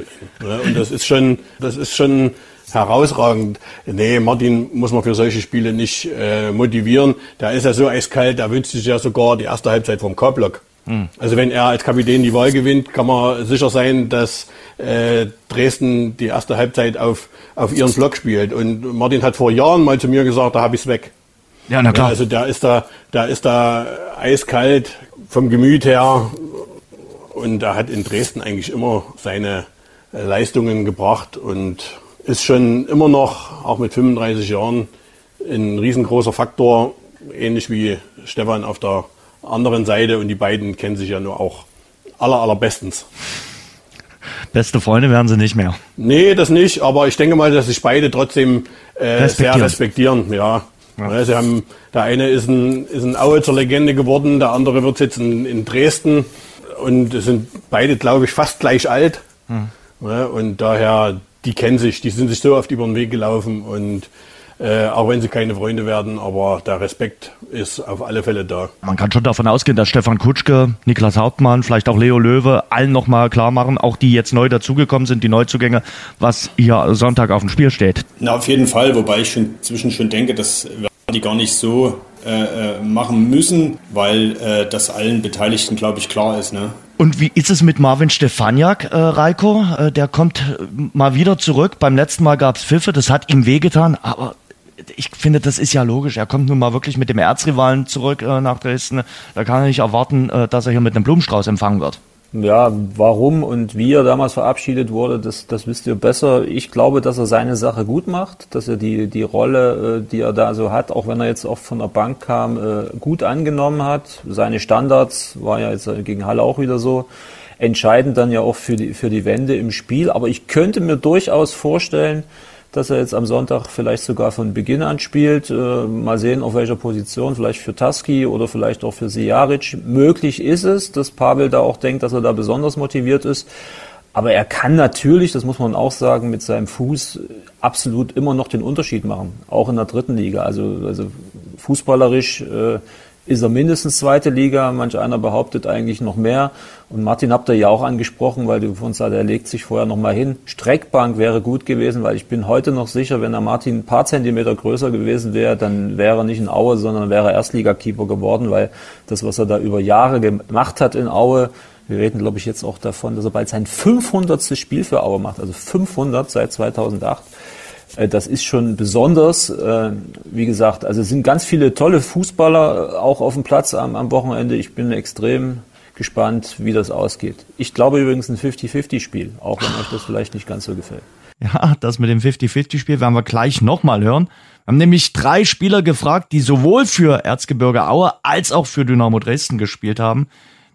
Ja, und das ist schon, das ist schon herausragend. Nee, Martin muss man für solche Spiele nicht äh, motivieren. Der ist ja so eiskalt, der wünscht sich ja sogar die erste Halbzeit vom K-Block. Hm. Also wenn er als Kapitän die Wahl gewinnt, kann man sicher sein, dass äh, Dresden die erste Halbzeit auf, auf ihren Block spielt. Und Martin hat vor Jahren mal zu mir gesagt, da habe ich es weg. Ja, na klar. Ja, also da ist da, da ist da eiskalt vom Gemüt her und er hat in Dresden eigentlich immer seine Leistungen gebracht und ist schon immer noch, auch mit 35 Jahren, ein riesengroßer Faktor, ähnlich wie Stefan auf der anderen Seite und die beiden kennen sich ja nur auch aller, allerbestens. Beste Freunde werden sie nicht mehr. Nee, das nicht, aber ich denke mal, dass sich beide trotzdem äh, respektieren. sehr respektieren, ja. ja. Sie haben, der eine ist ein, ist ein Aue zur Legende geworden, der andere wird jetzt in, in Dresden und sind beide, glaube ich, fast gleich alt. Hm. Ja, und daher, die kennen sich, die sind sich so oft über den Weg gelaufen und äh, auch wenn sie keine Freunde werden, aber der Respekt ist auf alle Fälle da. Man kann schon davon ausgehen, dass Stefan Kutschke, Niklas Hauptmann, vielleicht auch Leo Löwe allen nochmal klar machen, auch die jetzt neu dazugekommen sind, die Neuzugänge, was hier Sonntag auf dem Spiel steht. Na, auf jeden Fall, wobei ich schon zwischen schon denke, dass die gar nicht so äh, äh, machen müssen, weil äh, das allen Beteiligten, glaube ich, klar ist. Ne? Und wie ist es mit Marvin Stefaniak, äh, Reiko? Äh, der kommt mal wieder zurück. Beim letzten Mal gab es Pfiffe, das hat ihm wehgetan, aber ich finde, das ist ja logisch. Er kommt nun mal wirklich mit dem Erzrivalen zurück äh, nach Dresden. Da kann er nicht erwarten, äh, dass er hier mit einem Blumenstrauß empfangen wird. Ja, warum und wie er damals verabschiedet wurde, das, das wisst ihr besser. Ich glaube, dass er seine Sache gut macht, dass er die, die Rolle, äh, die er da so hat, auch wenn er jetzt oft von der Bank kam, äh, gut angenommen hat. Seine Standards war ja jetzt gegen Halle auch wieder so. Entscheidend dann ja auch für die, für die Wende im Spiel. Aber ich könnte mir durchaus vorstellen, dass er jetzt am Sonntag vielleicht sogar von Beginn an spielt. Äh, mal sehen, auf welcher Position, vielleicht für Taski oder vielleicht auch für Sijaric. Möglich ist es, dass Pavel da auch denkt, dass er da besonders motiviert ist. Aber er kann natürlich, das muss man auch sagen, mit seinem Fuß absolut immer noch den Unterschied machen, auch in der dritten Liga. Also, also fußballerisch äh, ist er mindestens zweite Liga, manch einer behauptet eigentlich noch mehr. Und Martin habt ihr ja auch angesprochen, weil du von uns sagst, er legt sich vorher nochmal hin. Streckbank wäre gut gewesen, weil ich bin heute noch sicher, wenn der Martin ein paar Zentimeter größer gewesen wäre, dann wäre er nicht in Aue, sondern wäre Erstligakeeper geworden, weil das, was er da über Jahre gemacht hat in Aue, wir reden, glaube ich, jetzt auch davon, dass er bald sein 500. Spiel für Aue macht, also 500 seit 2008. Äh, das ist schon besonders. Äh, wie gesagt, also es sind ganz viele tolle Fußballer äh, auch auf dem Platz am, am Wochenende. Ich bin extrem gespannt, wie das ausgeht. Ich glaube übrigens ein 50-50-Spiel, auch wenn euch das vielleicht nicht ganz so gefällt. Ja, das mit dem 50-50-Spiel werden wir gleich nochmal hören. Wir haben nämlich drei Spieler gefragt, die sowohl für Erzgebirge Aue als auch für Dynamo Dresden gespielt haben.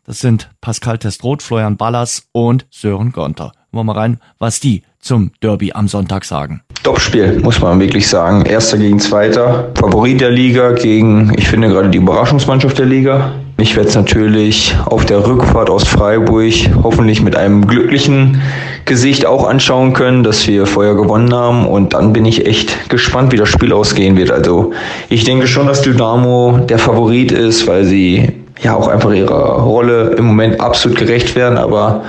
Das sind Pascal Testroth, Florian Ballas und Sören Gonter. Wollen wir mal rein, was die zum Derby am Sonntag sagen. Topspiel, muss man wirklich sagen. Erster gegen Zweiter, Favorit der Liga gegen, ich finde gerade die Überraschungsmannschaft der Liga. Ich werde es natürlich auf der Rückfahrt aus Freiburg hoffentlich mit einem glücklichen Gesicht auch anschauen können, dass wir vorher gewonnen haben. Und dann bin ich echt gespannt, wie das Spiel ausgehen wird. Also ich denke schon, dass Dynamo der Favorit ist, weil sie ja auch einfach ihrer Rolle im Moment absolut gerecht werden. Aber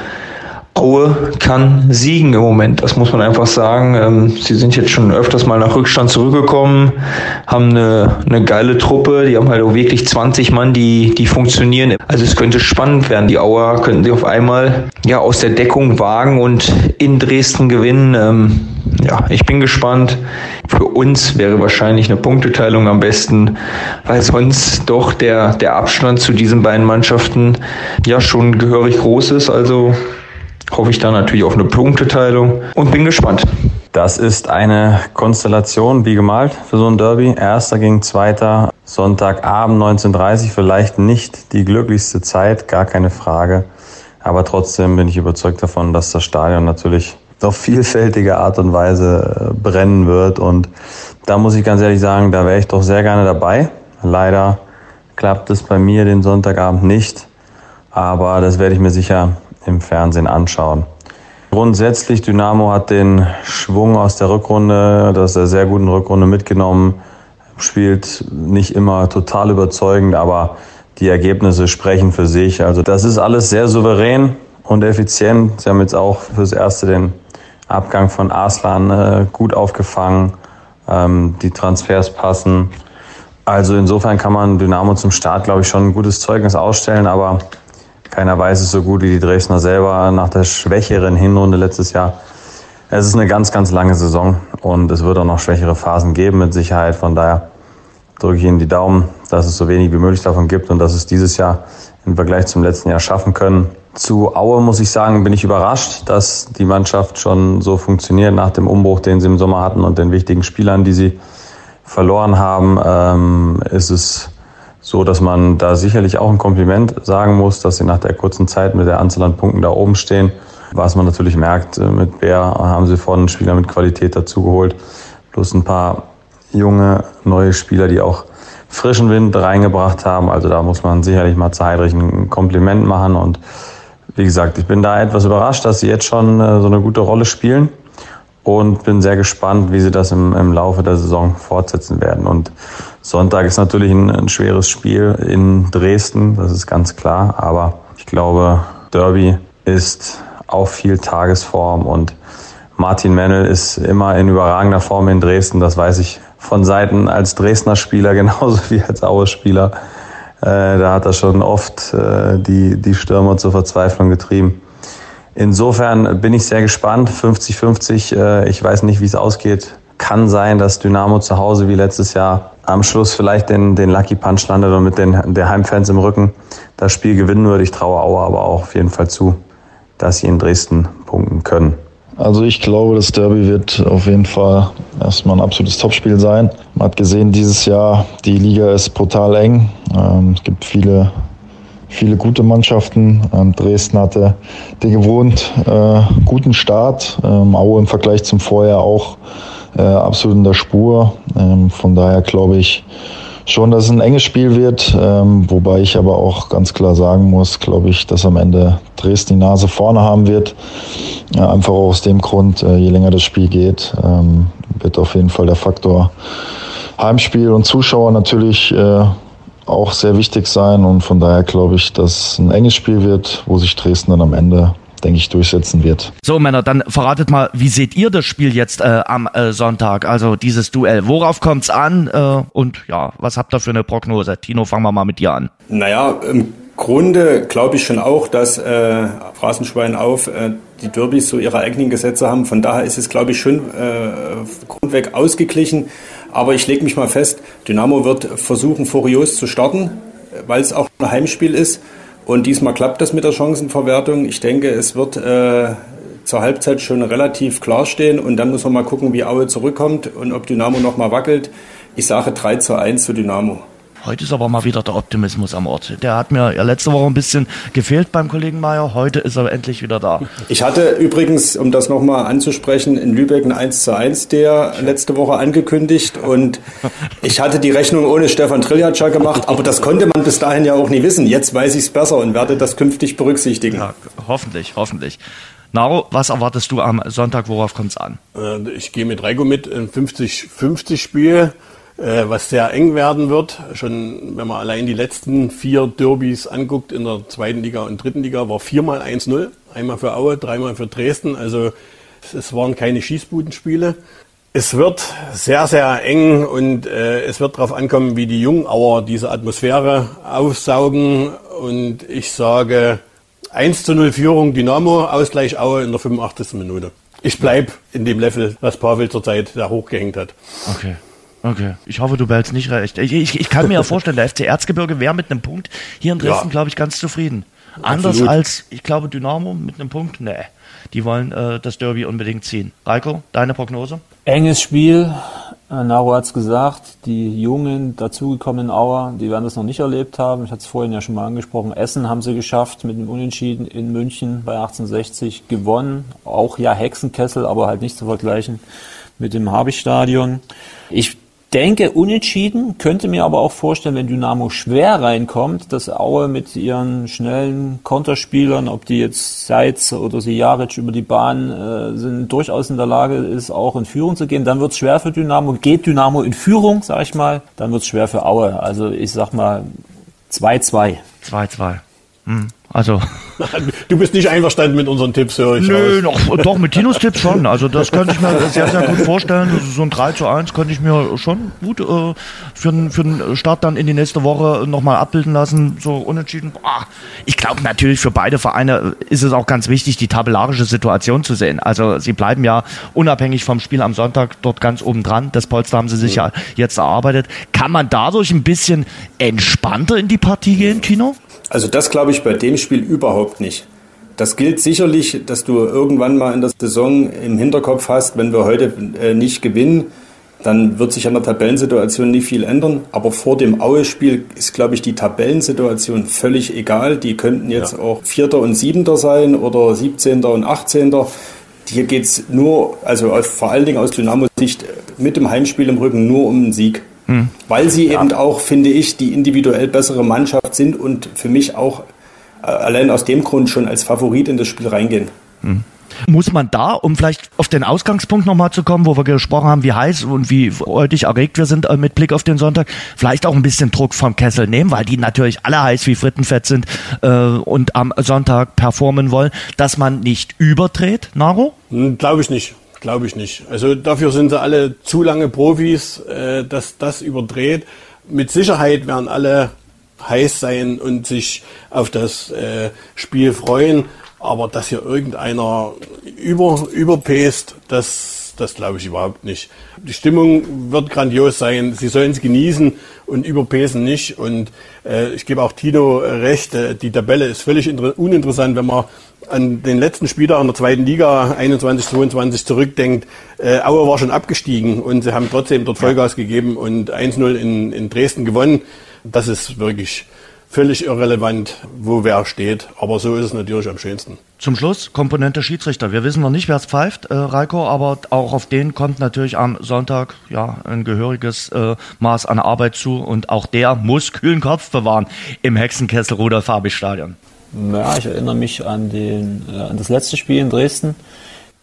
Aue kann siegen im Moment, das muss man einfach sagen. Ähm, sie sind jetzt schon öfters mal nach Rückstand zurückgekommen, haben eine, eine geile Truppe, die haben halt auch wirklich 20 Mann, die, die funktionieren. Also es könnte spannend werden. Die Auer könnten sie auf einmal ja aus der Deckung wagen und in Dresden gewinnen. Ähm, ja, ich bin gespannt. Für uns wäre wahrscheinlich eine Punkteteilung am besten, weil sonst doch der, der Abstand zu diesen beiden Mannschaften ja schon gehörig groß ist. Also hoffe ich dann natürlich auf eine Punkteteilung und bin gespannt. Das ist eine Konstellation wie gemalt für so ein Derby. Erster gegen Zweiter, Sonntagabend 19.30 vielleicht nicht die glücklichste Zeit, gar keine Frage. Aber trotzdem bin ich überzeugt davon, dass das Stadion natürlich auf vielfältige Art und Weise äh, brennen wird. Und da muss ich ganz ehrlich sagen, da wäre ich doch sehr gerne dabei. Leider klappt es bei mir den Sonntagabend nicht. Aber das werde ich mir sicher im Fernsehen anschauen. Grundsätzlich, Dynamo hat den Schwung aus der Rückrunde, aus der sehr guten Rückrunde mitgenommen, spielt nicht immer total überzeugend, aber die Ergebnisse sprechen für sich. Also das ist alles sehr souverän und effizient. Sie haben jetzt auch fürs Erste den Abgang von Arslan äh, gut aufgefangen. Ähm, die Transfers passen. Also insofern kann man Dynamo zum Start, glaube ich, schon ein gutes Zeugnis ausstellen, aber keiner weiß es so gut wie die Dresdner selber nach der schwächeren Hinrunde letztes Jahr. Es ist eine ganz, ganz lange Saison und es wird auch noch schwächere Phasen geben mit Sicherheit. Von daher drücke ich Ihnen die Daumen, dass es so wenig wie möglich davon gibt und dass es dieses Jahr im Vergleich zum letzten Jahr schaffen können. Zu Aue muss ich sagen, bin ich überrascht, dass die Mannschaft schon so funktioniert nach dem Umbruch, den sie im Sommer hatten und den wichtigen Spielern, die sie verloren haben. Ähm, ist es so dass man da sicherlich auch ein Kompliment sagen muss, dass sie nach der kurzen Zeit mit der Anzahl an Punkten da oben stehen. Was man natürlich merkt, äh, mit Bär haben sie vorne Spieler mit Qualität dazugeholt, plus ein paar junge, neue Spieler, die auch frischen Wind reingebracht haben. Also da muss man sicherlich mal zu Heidrich ein Kompliment machen. Und wie gesagt, ich bin da etwas überrascht, dass sie jetzt schon äh, so eine gute Rolle spielen. und bin sehr gespannt, wie sie das im, im Laufe der Saison fortsetzen werden. Und Sonntag ist natürlich ein, ein schweres Spiel in Dresden, das ist ganz klar. Aber ich glaube, Derby ist auf viel Tagesform und Martin Mennel ist immer in überragender Form in Dresden. Das weiß ich von Seiten als Dresdner Spieler genauso wie als Aue Spieler. Äh, da hat er schon oft äh, die, die Stürmer zur Verzweiflung getrieben. Insofern bin ich sehr gespannt. 50-50. Äh, ich weiß nicht, wie es ausgeht. Kann sein, dass Dynamo zu Hause wie letztes Jahr am Schluss vielleicht den, den Lucky Punch landet und mit den der Heimfans im Rücken das Spiel gewinnen würde. Ich traue Aue aber auch auf jeden Fall zu, dass sie in Dresden punkten können. Also ich glaube, das Derby wird auf jeden Fall erstmal ein absolutes Topspiel sein. Man hat gesehen, dieses Jahr, die Liga ist brutal eng. Ähm, es gibt viele viele gute Mannschaften. Ähm, Dresden hatte den gewohnt äh, guten Start. Ähm, Aue im Vergleich zum Vorjahr auch äh, absolut in der Spur. Ähm, von daher glaube ich schon, dass es ein enges Spiel wird. Ähm, wobei ich aber auch ganz klar sagen muss, glaube ich, dass am Ende Dresden die Nase vorne haben wird. Äh, einfach auch aus dem Grund, äh, je länger das Spiel geht, ähm, wird auf jeden Fall der Faktor Heimspiel und Zuschauer natürlich äh, auch sehr wichtig sein und von daher glaube ich, dass ein enges Spiel wird, wo sich Dresden dann am Ende denke ich, durchsetzen wird. So, Männer, dann verratet mal, wie seht ihr das Spiel jetzt äh, am äh, Sonntag, also dieses Duell? Worauf kommt es an äh, und ja, was habt ihr für eine Prognose? Tino, fangen wir mal mit dir an. Naja, im Grunde glaube ich schon auch, dass äh, Phrasenschwein auf äh, die Derbys so ihre eigenen Gesetze haben. Von daher ist es, glaube ich, schon äh, grundweg ausgeglichen. Aber ich lege mich mal fest, Dynamo wird versuchen, furios zu starten, weil es auch ein Heimspiel ist. Und diesmal klappt das mit der Chancenverwertung. Ich denke, es wird äh, zur Halbzeit schon relativ klar stehen. Und dann muss man mal gucken, wie Aue zurückkommt und ob Dynamo nochmal wackelt. Ich sage 3 zu 1 zu Dynamo. Heute ist aber mal wieder der Optimismus am Ort. Der hat mir ja letzte Woche ein bisschen gefehlt beim Kollegen Meier. Heute ist er endlich wieder da. Ich hatte übrigens, um das nochmal anzusprechen, in Lübeck ein 1 zu 1 der letzte Woche angekündigt. Und ich hatte die Rechnung ohne Stefan Triljatscha gemacht, aber das konnte man bis dahin ja auch nie wissen. Jetzt weiß ich es besser und werde das künftig berücksichtigen. Ja, hoffentlich, hoffentlich. Naro, was erwartest du am Sonntag? Worauf kommt es an? Äh, ich gehe mit Reiko mit, ein 50-50-Spiel. Äh, was sehr eng werden wird. Schon wenn man allein die letzten vier Derbys anguckt in der zweiten Liga und dritten Liga, war viermal 1-0. Einmal für Aue, dreimal für Dresden. Also es waren keine Schießbudenspiele. Es wird sehr, sehr eng und äh, es wird darauf ankommen, wie die jungen Auer diese Atmosphäre aufsaugen. Und ich sage 1 zu 0 Führung Dynamo, Ausgleich Aue in der 85. Minute. Ich bleibe in dem Level, was Pavel zurzeit da hochgehängt hat. Okay. Okay. Ich hoffe, du behältst nicht recht. Ich, ich, ich kann mir ja vorstellen, der FC Erzgebirge wäre mit einem Punkt hier in Dresden, ja. glaube ich, ganz zufrieden. Anders Absolut. als, ich glaube, Dynamo mit einem Punkt, nee. Die wollen äh, das Derby unbedingt ziehen. Reiko, deine Prognose? Enges Spiel. Äh, Naro hat es gesagt, die jungen, dazugekommenen Auer, die werden das noch nicht erlebt haben. Ich hatte es vorhin ja schon mal angesprochen. Essen haben sie geschafft mit dem Unentschieden in München bei 1860 gewonnen. Auch ja Hexenkessel, aber halt nicht zu vergleichen mit dem Habich-Stadion. Ich denke unentschieden, könnte mir aber auch vorstellen, wenn Dynamo schwer reinkommt, dass Aue mit ihren schnellen Konterspielern, ob die jetzt Seitz oder Sijaric über die Bahn äh, sind, durchaus in der Lage ist, auch in Führung zu gehen. Dann wird es schwer für Dynamo. Geht Dynamo in Führung, sag ich mal, dann wird es schwer für Aue. Also ich sag mal 2-2. 2-2. Hm. Also. Du bist nicht einverstanden mit unseren Tipps, höre ich Nö, doch, doch, mit Tinos Tipps schon. Also das könnte ich mir sehr, sehr gut vorstellen. Also so ein 3 zu 1 könnte ich mir schon gut äh, für, den, für den Start dann in die nächste Woche nochmal abbilden lassen. So unentschieden. Boah. Ich glaube natürlich für beide Vereine ist es auch ganz wichtig, die tabellarische Situation zu sehen. Also sie bleiben ja unabhängig vom Spiel am Sonntag dort ganz oben dran. Das Polster haben sie sich ja jetzt erarbeitet. Kann man dadurch ein bisschen entspannter in die Partie gehen, Tino? Also das glaube ich bei dem Spiel überhaupt nicht. Das gilt sicherlich, dass du irgendwann mal in der Saison im Hinterkopf hast, wenn wir heute äh, nicht gewinnen, dann wird sich an der Tabellensituation nicht viel ändern. Aber vor dem Aue-Spiel ist, glaube ich, die Tabellensituation völlig egal. Die könnten jetzt ja. auch Vierter und Siebenter sein oder Siebzehnter und Achtzehnter. Hier geht es nur, also vor allen Dingen aus Dynamo-Sicht, mit dem Heimspiel im Rücken nur um den Sieg. Hm. Weil sie ja. eben auch, finde ich, die individuell bessere Mannschaft sind und für mich auch äh, allein aus dem Grund schon als Favorit in das Spiel reingehen. Hm. Muss man da, um vielleicht auf den Ausgangspunkt nochmal zu kommen, wo wir gesprochen haben, wie heiß und wie freudig erregt wir sind äh, mit Blick auf den Sonntag, vielleicht auch ein bisschen Druck vom Kessel nehmen, weil die natürlich alle heiß wie Frittenfett sind äh, und am Sonntag performen wollen, dass man nicht überdreht, Naro? Hm, Glaube ich nicht. Glaube ich nicht. Also dafür sind sie alle zu lange Profis, äh, dass das überdreht. Mit Sicherheit werden alle heiß sein und sich auf das äh, Spiel freuen. Aber dass hier irgendeiner über, überpäst, das, das glaube ich überhaupt nicht. Die Stimmung wird grandios sein. Sie sollen es genießen und überpäsen nicht. Und äh, ich gebe auch Tino recht, äh, die Tabelle ist völlig uninteressant, wenn man an den letzten Spieltag in der zweiten Liga 21, 22 zurückdenkt. Äh, Aue war schon abgestiegen und sie haben trotzdem dort Vollgas gegeben und 1-0 in, in Dresden gewonnen. Das ist wirklich völlig irrelevant, wo wer steht. Aber so ist es natürlich am schönsten. Zum Schluss Komponente Schiedsrichter. Wir wissen noch nicht, wer es pfeift, äh, Reiko, aber auch auf den kommt natürlich am Sonntag ja ein gehöriges äh, Maß an Arbeit zu und auch der muss kühlen Kopf bewahren im Hexenkessel Rudolf Habich Stadion. Ja, ich erinnere mich an, den, äh, an das letzte Spiel in Dresden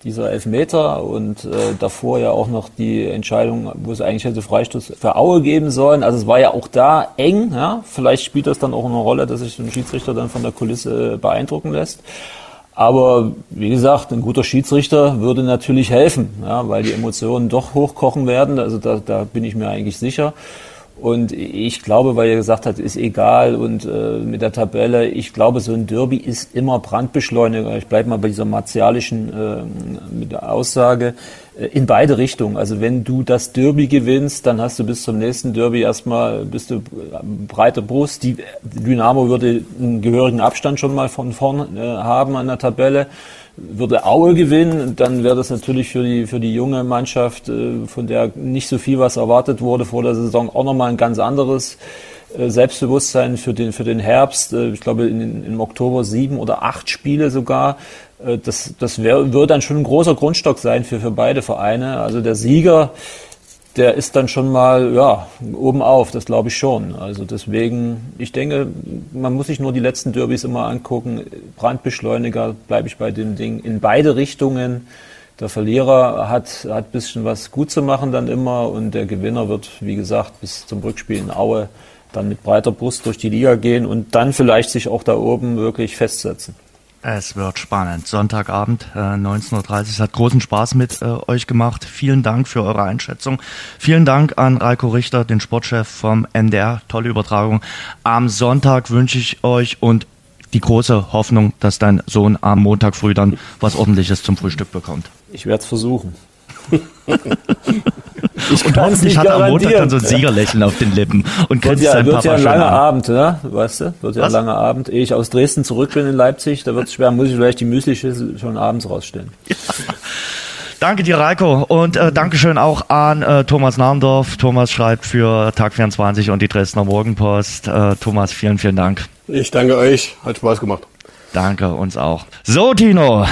dieser Elfmeter und äh, davor ja auch noch die Entscheidung, wo es eigentlich hätte Freistoß für Aue geben sollen. Also es war ja auch da eng. Ja? Vielleicht spielt das dann auch eine Rolle, dass sich ein Schiedsrichter dann von der Kulisse beeindrucken lässt. Aber wie gesagt, ein guter Schiedsrichter würde natürlich helfen, ja, weil die Emotionen doch hochkochen werden. Also da, da bin ich mir eigentlich sicher. Und ich glaube, weil er gesagt hat, ist egal und äh, mit der Tabelle, ich glaube, so ein Derby ist immer Brandbeschleuniger. Ich bleibe mal bei dieser martialischen äh, mit der Aussage äh, in beide Richtungen. Also wenn du das Derby gewinnst, dann hast du bis zum nächsten Derby erstmal bist du äh, breite Brust. Die Dynamo würde einen gehörigen Abstand schon mal von vorn äh, haben an der Tabelle würde Aue gewinnen, dann wäre das natürlich für die, für die junge Mannschaft, äh, von der nicht so viel was erwartet wurde vor der Saison, auch nochmal ein ganz anderes äh, Selbstbewusstsein für den, für den Herbst. Äh, ich glaube, in, im Oktober sieben oder acht Spiele sogar. Das, das wär, würde dann schon ein großer Grundstock sein für, für beide Vereine. Also der Sieger, der ist dann schon mal ja, oben auf, das glaube ich schon. Also deswegen, ich denke, man muss sich nur die letzten Derbys immer angucken. Brandbeschleuniger bleibe ich bei dem Ding in beide Richtungen. Der Verlierer hat hat ein bisschen was gut zu machen dann immer und der Gewinner wird, wie gesagt, bis zum Rückspiel in Aue dann mit breiter Brust durch die Liga gehen und dann vielleicht sich auch da oben wirklich festsetzen. Es wird spannend. Sonntagabend, äh, 19.30 Uhr. Es hat großen Spaß mit äh, euch gemacht. Vielen Dank für eure Einschätzung. Vielen Dank an Reiko Richter, den Sportchef vom NDR. Tolle Übertragung. Am Sonntag wünsche ich euch und die große Hoffnung, dass dein Sohn am Montag früh dann was ordentliches zum Frühstück bekommt. Ich werde es versuchen. Ich und hoffentlich hat er am Montag dann so ein Siegerlächeln auf den Lippen und grinst ja, wird Papa ja ein langer an. Abend, ne? weißt du? Wird ja Was? ein langer Abend. Ehe ich aus Dresden zurück bin in Leipzig, da wird es schwer, muss ich vielleicht die Müsli-Schüssel schon abends rausstellen. Ja. Danke dir, Reiko. Und äh, Dankeschön auch an äh, Thomas Nahndorf. Thomas schreibt für Tag 24 und die Dresdner Morgenpost. Äh, Thomas, vielen, vielen Dank. Ich danke euch. Hat Spaß gemacht. Danke, uns auch. So, Tino,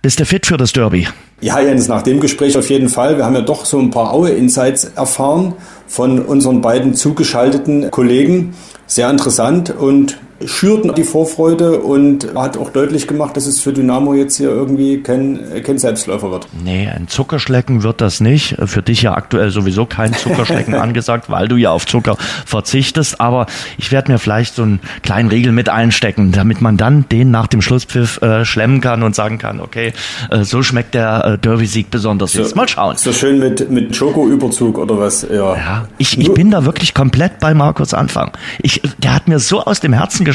bist du fit für das Derby? Ja, Jens, nach dem Gespräch auf jeden Fall. Wir haben ja doch so ein paar Aue-Insights erfahren von unseren beiden zugeschalteten Kollegen. Sehr interessant und schürten die Vorfreude und hat auch deutlich gemacht, dass es für Dynamo jetzt hier irgendwie kein, kein Selbstläufer wird. Nee, ein Zuckerschlecken wird das nicht. Für dich ja aktuell sowieso kein Zuckerschlecken angesagt, weil du ja auf Zucker verzichtest. Aber ich werde mir vielleicht so einen kleinen Riegel mit einstecken, damit man dann den nach dem Schlusspfiff äh, schlemmen kann und sagen kann, okay, äh, so schmeckt der äh, Derby-Sieg besonders. So, Jetzt mal schauen. So schön mit, mit Schoko-Überzug oder was? Ja, ja ich, ich bin da wirklich komplett bei Markus Anfang. Ich, der hat mir so aus dem Herzen gesprochen,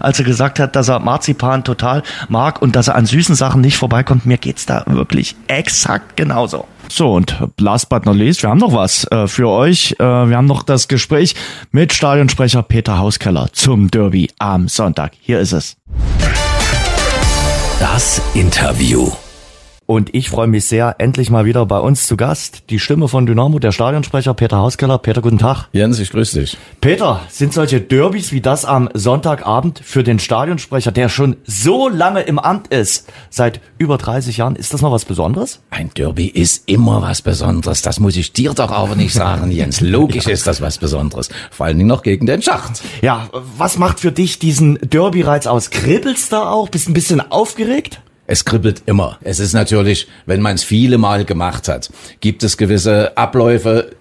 als er gesagt hat, dass er Marzipan total mag und dass er an süßen Sachen nicht vorbeikommt. Mir geht's da wirklich exakt genauso. So, und last but not least, wir haben noch was äh, für euch. Äh, wir haben noch das Gespräch mit Stadionsprecher Peter Hauskeller zum Derby am Sonntag. Hier ist es. Das Interview. Und ich freue mich sehr, endlich mal wieder bei uns zu Gast. Die Stimme von Dynamo, der Stadionsprecher Peter Hauskeller. Peter, guten Tag. Jens, ich grüße dich. Peter, sind solche Derbys wie das am Sonntagabend für den Stadionsprecher, der schon so lange im Amt ist, seit über 30 Jahren, ist das noch was Besonderes? Ein Derby ist immer was Besonderes. Das muss ich dir doch aber nicht sagen, Jens. Logisch ja. ist das was Besonderes. Vor allen Dingen noch gegen den Schacht. Ja, was macht für dich diesen Derby-Reiz aus? Kribbelst da auch? Bist ein bisschen aufgeregt? Es kribbelt immer. Es ist natürlich, wenn man es viele Mal gemacht hat, gibt es gewisse Abläufe,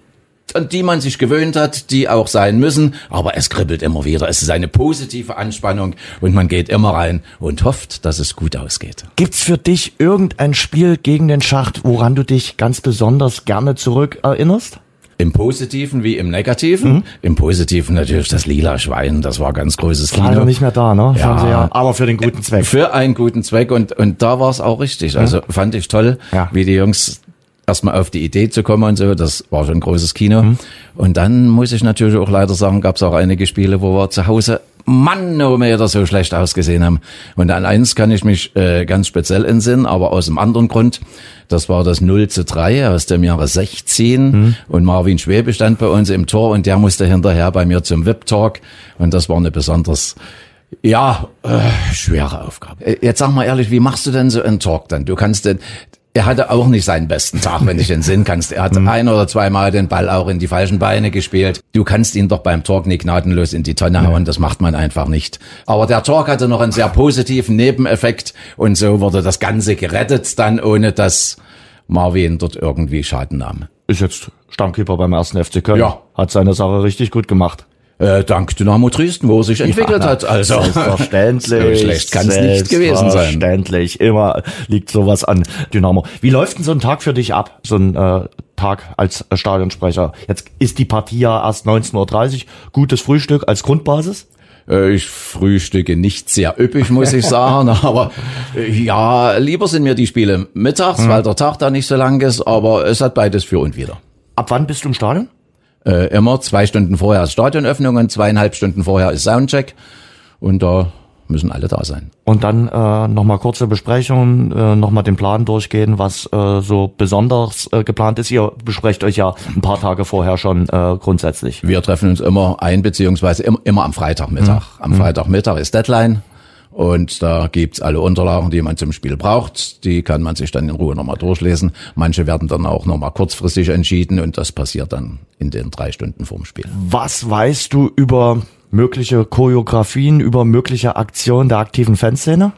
an die man sich gewöhnt hat, die auch sein müssen, aber es kribbelt immer wieder. Es ist eine positive Anspannung und man geht immer rein und hofft, dass es gut ausgeht. Gibt's für dich irgendein Spiel gegen den Schacht, woran du dich ganz besonders gerne zurück erinnerst? Im Positiven wie im Negativen. Mhm. Im Positiven natürlich das lila Schwein, das war ganz großes Kino. Leider nicht mehr da, ne? Ja. Fernseher, aber für den guten Zweck. Für einen guten Zweck und, und da war es auch richtig. Also fand ich toll, Ja. wie die Jungs erstmal auf die Idee zu kommen und so, das war schon ein großes Kino. Und dann muss ich natürlich auch leider sagen, gab es auch einige Spiele, wo wir zu Hause Mann, oh Meter so schlecht ausgesehen haben. Und an eins kann ich mich äh, ganz speziell entsinnen, aber aus einem anderen Grund. Das war das 0 zu 3 aus dem Jahre 16 und Marvin Schwebe stand bei uns im Tor und der musste hinterher bei mir zum VIP-Talk und das war eine besonders ja, äh, schwere Aufgabe. Äh, Jetzt sag mal ehrlich, wie machst du denn so einen Talk dann? Du kannst denn, er hatte auch nicht seinen besten Tag, wenn ich den Sinn kannst. Er hat ein oder zweimal den Ball auch in die falschen Beine gespielt. Du kannst ihn doch beim Talk nicht gnadenlos in die Tonne hauen, das macht man einfach nicht. Aber der Talk hatte noch einen sehr positiven Nebeneffekt und so wurde das Ganze gerettet dann, ohne dass Marvin dort irgendwie Schaden nahm. Ist jetzt Stammkeeper beim ersten FC Köln. Ja. Hat seine Sache richtig gut gemacht. Äh, dank Dynamo Dresden, wo er sich entwickelt Ja, hat. Also Selbstverständlich. so schlecht kann es nicht gewesen sein. Selbstverständlich. Immer liegt sowas an Dynamo. Wie läuft denn so ein Tag für dich ab? So ein äh, Tag als Stadionsprecher. Jetzt ist die Partie ja erst 19.30 Uhr. Gutes Frühstück als Grundbasis? Äh, Ich frühstücke nicht sehr üppig, muss ich sagen, aber äh, ja, lieber sind mir die Spiele mittags, Mhm. weil der Tag da nicht so lang ist, aber es hat beides für und wieder. Ab wann bist du im Stadion? Äh, immer zwei Stunden vorher ist Stadionöffnung und zweieinhalb Stunden vorher ist Soundcheck und da müssen alle da sein. Und dann äh, nochmal kurze Besprechung, äh, nochmal den Plan durchgehen, was äh, so besonders äh, geplant ist. Ihr besprecht euch ja ein paar Tage vorher schon äh, grundsätzlich. Wir treffen uns immer ein, beziehungsweise immer, immer am Freitagmittag. Mhm. Am Freitagmittag ist Deadline. Und da gibt's alle Unterlagen, die man zum Spiel braucht. Die kann man sich dann in Ruhe nochmal durchlesen. Manche werden dann auch nochmal kurzfristig entschieden und das passiert dann in den drei Stunden vorm Spiel. Was weißt du über mögliche Choreografien, über mögliche Aktionen der aktiven Fanszene?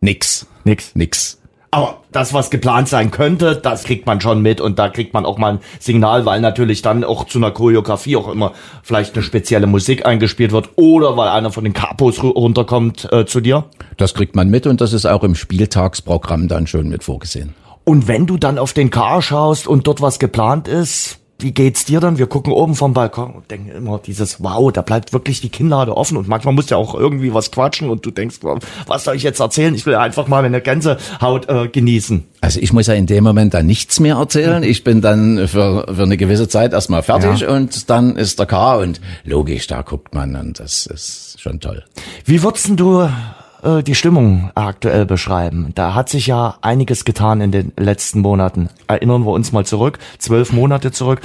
Nix. Nix. Nix. Aber das, was geplant sein könnte, das kriegt man schon mit und da kriegt man auch mal ein Signal, weil natürlich dann auch zu einer Choreografie auch immer vielleicht eine spezielle Musik eingespielt wird oder weil einer von den Capos ru- runterkommt äh, zu dir. Das kriegt man mit und das ist auch im Spieltagsprogramm dann schon mit vorgesehen. Und wenn du dann auf den Car schaust und dort was geplant ist, wie geht's dir dann? Wir gucken oben vom Balkon und denken immer dieses, wow, da bleibt wirklich die Kinnlade offen und manchmal musst du ja auch irgendwie was quatschen und du denkst, was soll ich jetzt erzählen? Ich will einfach mal meine Gänsehaut äh, genießen. Also ich muss ja in dem Moment dann nichts mehr erzählen. Ich bin dann für, für eine gewisse Zeit erstmal fertig Ja. und dann ist der K und logisch, da guckt man und das ist schon toll. Wie würdest du äh, die Stimmung aktuell beschreiben? Da hat sich ja einiges getan in den letzten Monaten. Erinnern wir uns mal zurück, zwölf Monate zurück.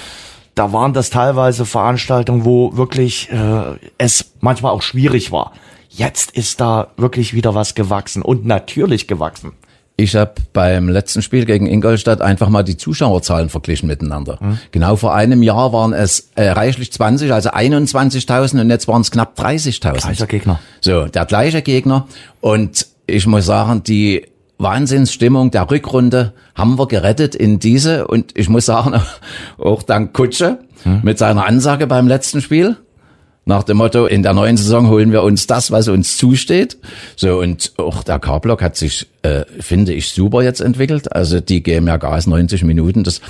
Da waren das teilweise Veranstaltungen, wo wirklich äh, es manchmal auch schwierig war. Jetzt ist da wirklich wieder was gewachsen und natürlich gewachsen. Ich habe beim letzten Spiel gegen Ingolstadt einfach mal die Zuschauerzahlen verglichen miteinander. Genau vor einem Jahr waren es äh, reichlich 20, also 21.000 und jetzt waren es knapp 30.000. Gleicher Gegner. So, der gleiche Gegner. Und ich muss sagen, die Wahnsinnsstimmung der Rückrunde haben wir gerettet in diese. Und ich muss sagen, auch dank Kutsche mit seiner Ansage beim letzten Spiel. Nach dem Motto, in der neuen Saison holen wir uns das, was uns zusteht. So, und auch der K-Block hat sich, äh, finde ich, super jetzt entwickelt. Also die geben ja Gas 90 Minuten. Das,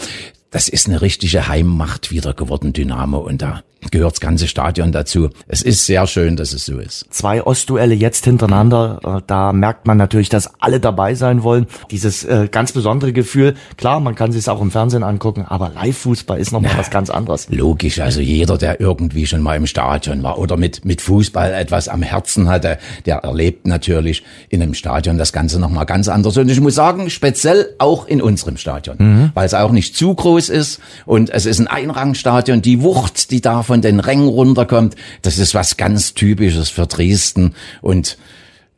das ist eine richtige Heimmacht wieder geworden, Dynamo. Und da gehört das ganze Stadion dazu. Es ist sehr schön, dass es so ist. Zwei Ostduelle jetzt hintereinander, äh, da merkt man natürlich, dass alle dabei sein wollen. Dieses äh, ganz besondere Gefühl, klar, man kann sich es auch im Fernsehen angucken, aber Live-Fußball ist nochmal was ganz anderes. Logisch, also jeder, der irgendwie schon mal im Stadion war oder mit, mit Fußball etwas am Herzen hatte, der erlebt natürlich in einem Stadion das Ganze nochmal ganz anders. Und ich muss sagen, speziell auch in unserem Stadion, weil es auch nicht zu groß ist und es ist ein Einrangstadion. Die Wucht, die da von den Rängen runterkommt, das ist was ganz Typisches für Dresden und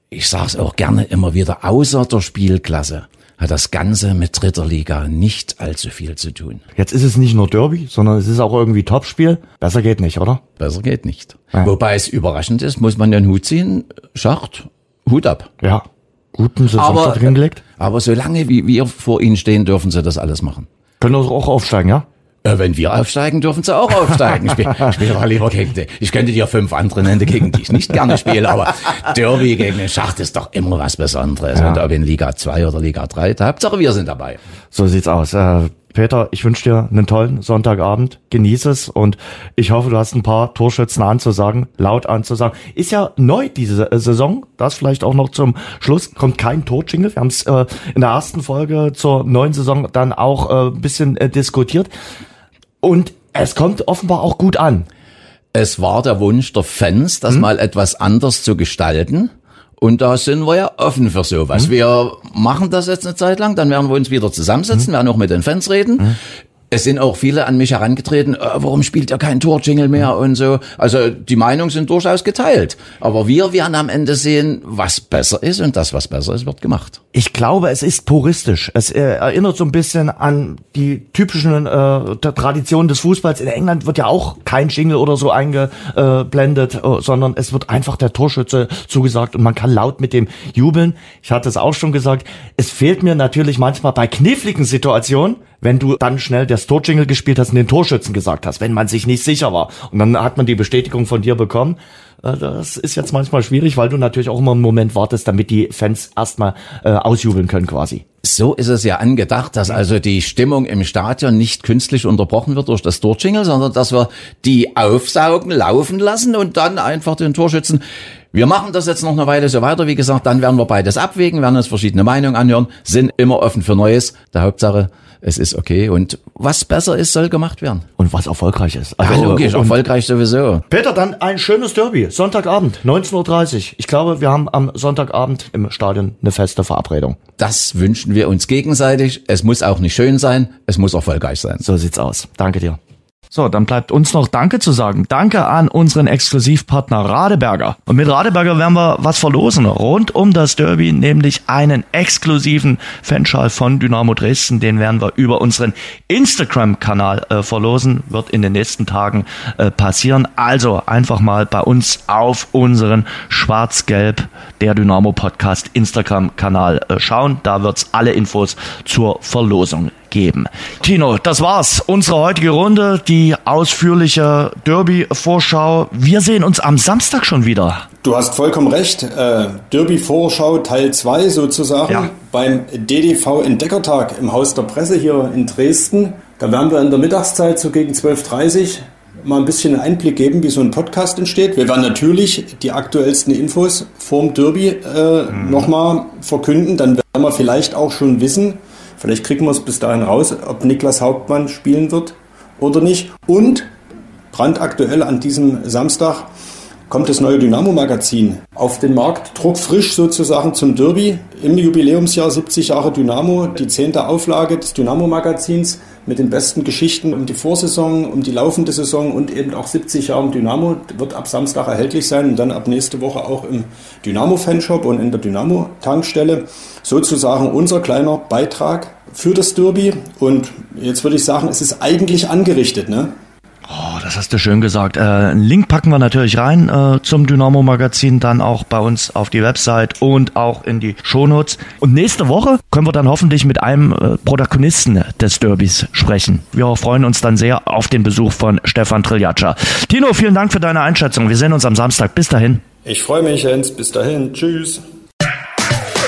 ich sage es auch gerne immer wieder, außer der Spielklasse hat das Ganze mit dritter Liga nicht allzu viel zu tun. Jetzt ist es nicht nur Derby, sondern es ist auch irgendwie Topspiel. Besser geht nicht, oder? Besser geht nicht. Ja. Wobei es überraschend ist, muss man den Hut ziehen. Schacht, Hut ab. Ja. Guten Saisonstart hingelegt. Aber solange wie wir vor ihnen stehen, dürfen sie das alles machen. Können auch aufsteigen, ja? Äh, wenn wir aufsteigen, dürfen sie auch aufsteigen. Spiel, spiel doch lieber gegen die. Ich könnte dir fünf andere nennen, gegen die ich nicht gerne spiele, aber Derby gegen den Schacht ist doch immer was Besonderes. Ja. Und ob in Liga 2 oder Liga 3, Hauptsache wir sind dabei. So sieht's aus. Äh, Peter, ich wünsche dir einen tollen Sonntagabend. Genieß es und ich hoffe, du hast ein paar Torschützen anzusagen, laut anzusagen. Ist ja neu diese äh, Saison. Das vielleicht auch noch zum Schluss. Kommt kein Torjingle. Wir haben es äh, in der ersten Folge zur neuen Saison dann auch äh, ein bisschen äh, diskutiert. Und es kommt offenbar auch gut an. Es war der Wunsch der Fans, das mal etwas anders zu gestalten. Und da sind wir ja offen für sowas. Wir machen das jetzt eine Zeit lang, dann werden wir uns wieder zusammensetzen, werden auch mit den Fans reden. Es sind auch viele an mich herangetreten, äh, warum spielt ihr kein Torjingle mehr und so. Also die Meinungen sind durchaus geteilt. Aber wir werden am Ende sehen, was besser ist und das, was besser ist, wird gemacht. Ich glaube, es ist puristisch. Es äh, erinnert so ein bisschen an die typischen äh, Traditionen des Fußballs. In England wird ja auch kein Jingle oder so eingeblendet, äh, sondern es wird einfach der Torschütze zugesagt und man kann laut mit dem jubeln. Ich hatte es auch schon gesagt. Es fehlt mir natürlich manchmal bei kniffligen Situationen, wenn du dann schnell das Torjingle gespielt hast und den Torschützen gesagt hast, wenn man sich nicht sicher war. Und dann hat man die Bestätigung von dir bekommen. Äh, Das ist jetzt manchmal schwierig, weil du natürlich auch immer einen Moment wartest, damit die Fans erstmal äh, ausjubeln können quasi. So ist es ja angedacht, dass also die Stimmung im Stadion nicht künstlich unterbrochen wird durch das Torjingle, sondern dass wir die aufsaugen, laufen lassen und dann einfach den Torschützen. Wir machen das jetzt noch eine Weile so weiter. Wie gesagt, dann werden wir beides abwägen, werden uns verschiedene Meinungen anhören, sind immer offen für Neues. Der Hauptsache, es ist okay. Und was besser ist, soll gemacht werden. Und was erfolgreich ist. ja, logisch, und- erfolgreich sowieso. Peter, dann ein schönes Derby. Sonntagabend, 19.30 Uhr. Ich glaube, wir haben am Sonntagabend im Stadion eine feste Verabredung. Das wünschen wir uns gegenseitig. Es muss auch nicht schön sein, es muss erfolgreich sein. So sieht's aus. Danke dir. So, dann bleibt uns noch Danke zu sagen. Danke an unseren Exklusivpartner Radeberger. Und mit Radeberger werden wir was verlosen rund um das Derby, nämlich einen exklusiven Fanschal von Dynamo Dresden. Den werden wir über unseren Instagram-Kanal äh, verlosen. Wird in den nächsten Tagen äh, passieren. Also einfach mal bei uns auf unseren Schwarz-Gelb der Dynamo Podcast Instagram-Kanal äh, schauen. Da wird's alle Infos zur Verlosung geben. Tino, das war's. Unsere heutige Runde, die ausführliche Derby-Vorschau. Wir sehen uns am Samstag schon wieder. Du hast vollkommen recht. Äh, Derby-Vorschau Teil 2 sozusagen Ja. beim DDV Entdeckertag im Haus der Presse hier in Dresden. Da werden wir in der Mittagszeit so gegen 12.30 Uhr mal ein bisschen einen Einblick geben, wie so ein Podcast entsteht. Wir werden natürlich die aktuellsten Infos vorm Derby äh, nochmal verkünden. Dann werden wir vielleicht auch schon wissen, vielleicht kriegen wir es bis dahin raus, ob Niklas Hauptmann spielen wird oder nicht. Und brandaktuell an diesem Samstag kommt das neue Dynamo-Magazin auf den Markt, druckfrisch sozusagen zum Derby im Jubiläumsjahr 70 Jahre Dynamo, die zehnte Auflage des Dynamo-Magazins mit den besten Geschichten um die Vorsaison, um die laufende Saison und eben auch 70 Jahre Dynamo wird ab Samstag erhältlich sein und dann ab nächste Woche auch im Dynamo-Fanshop und in der Dynamo-Tankstelle. Sozusagen unser kleiner Beitrag für das Derby und jetzt würde ich sagen, es ist eigentlich angerichtet, ne? Das hast du schön gesagt. Äh, einen Link packen wir natürlich rein äh, zum Dynamo Magazin, dann auch bei uns auf die Website und auch in die Shownotes. Und nächste Woche können wir dann hoffentlich mit einem äh, Protagonisten des Derbys sprechen. Wir freuen uns dann sehr auf den Besuch von Stefan Triljatscha. Tino, vielen Dank für deine Einschätzung. Wir sehen uns am Samstag. Bis dahin. Ich freue mich, Jens. Bis dahin. Tschüss.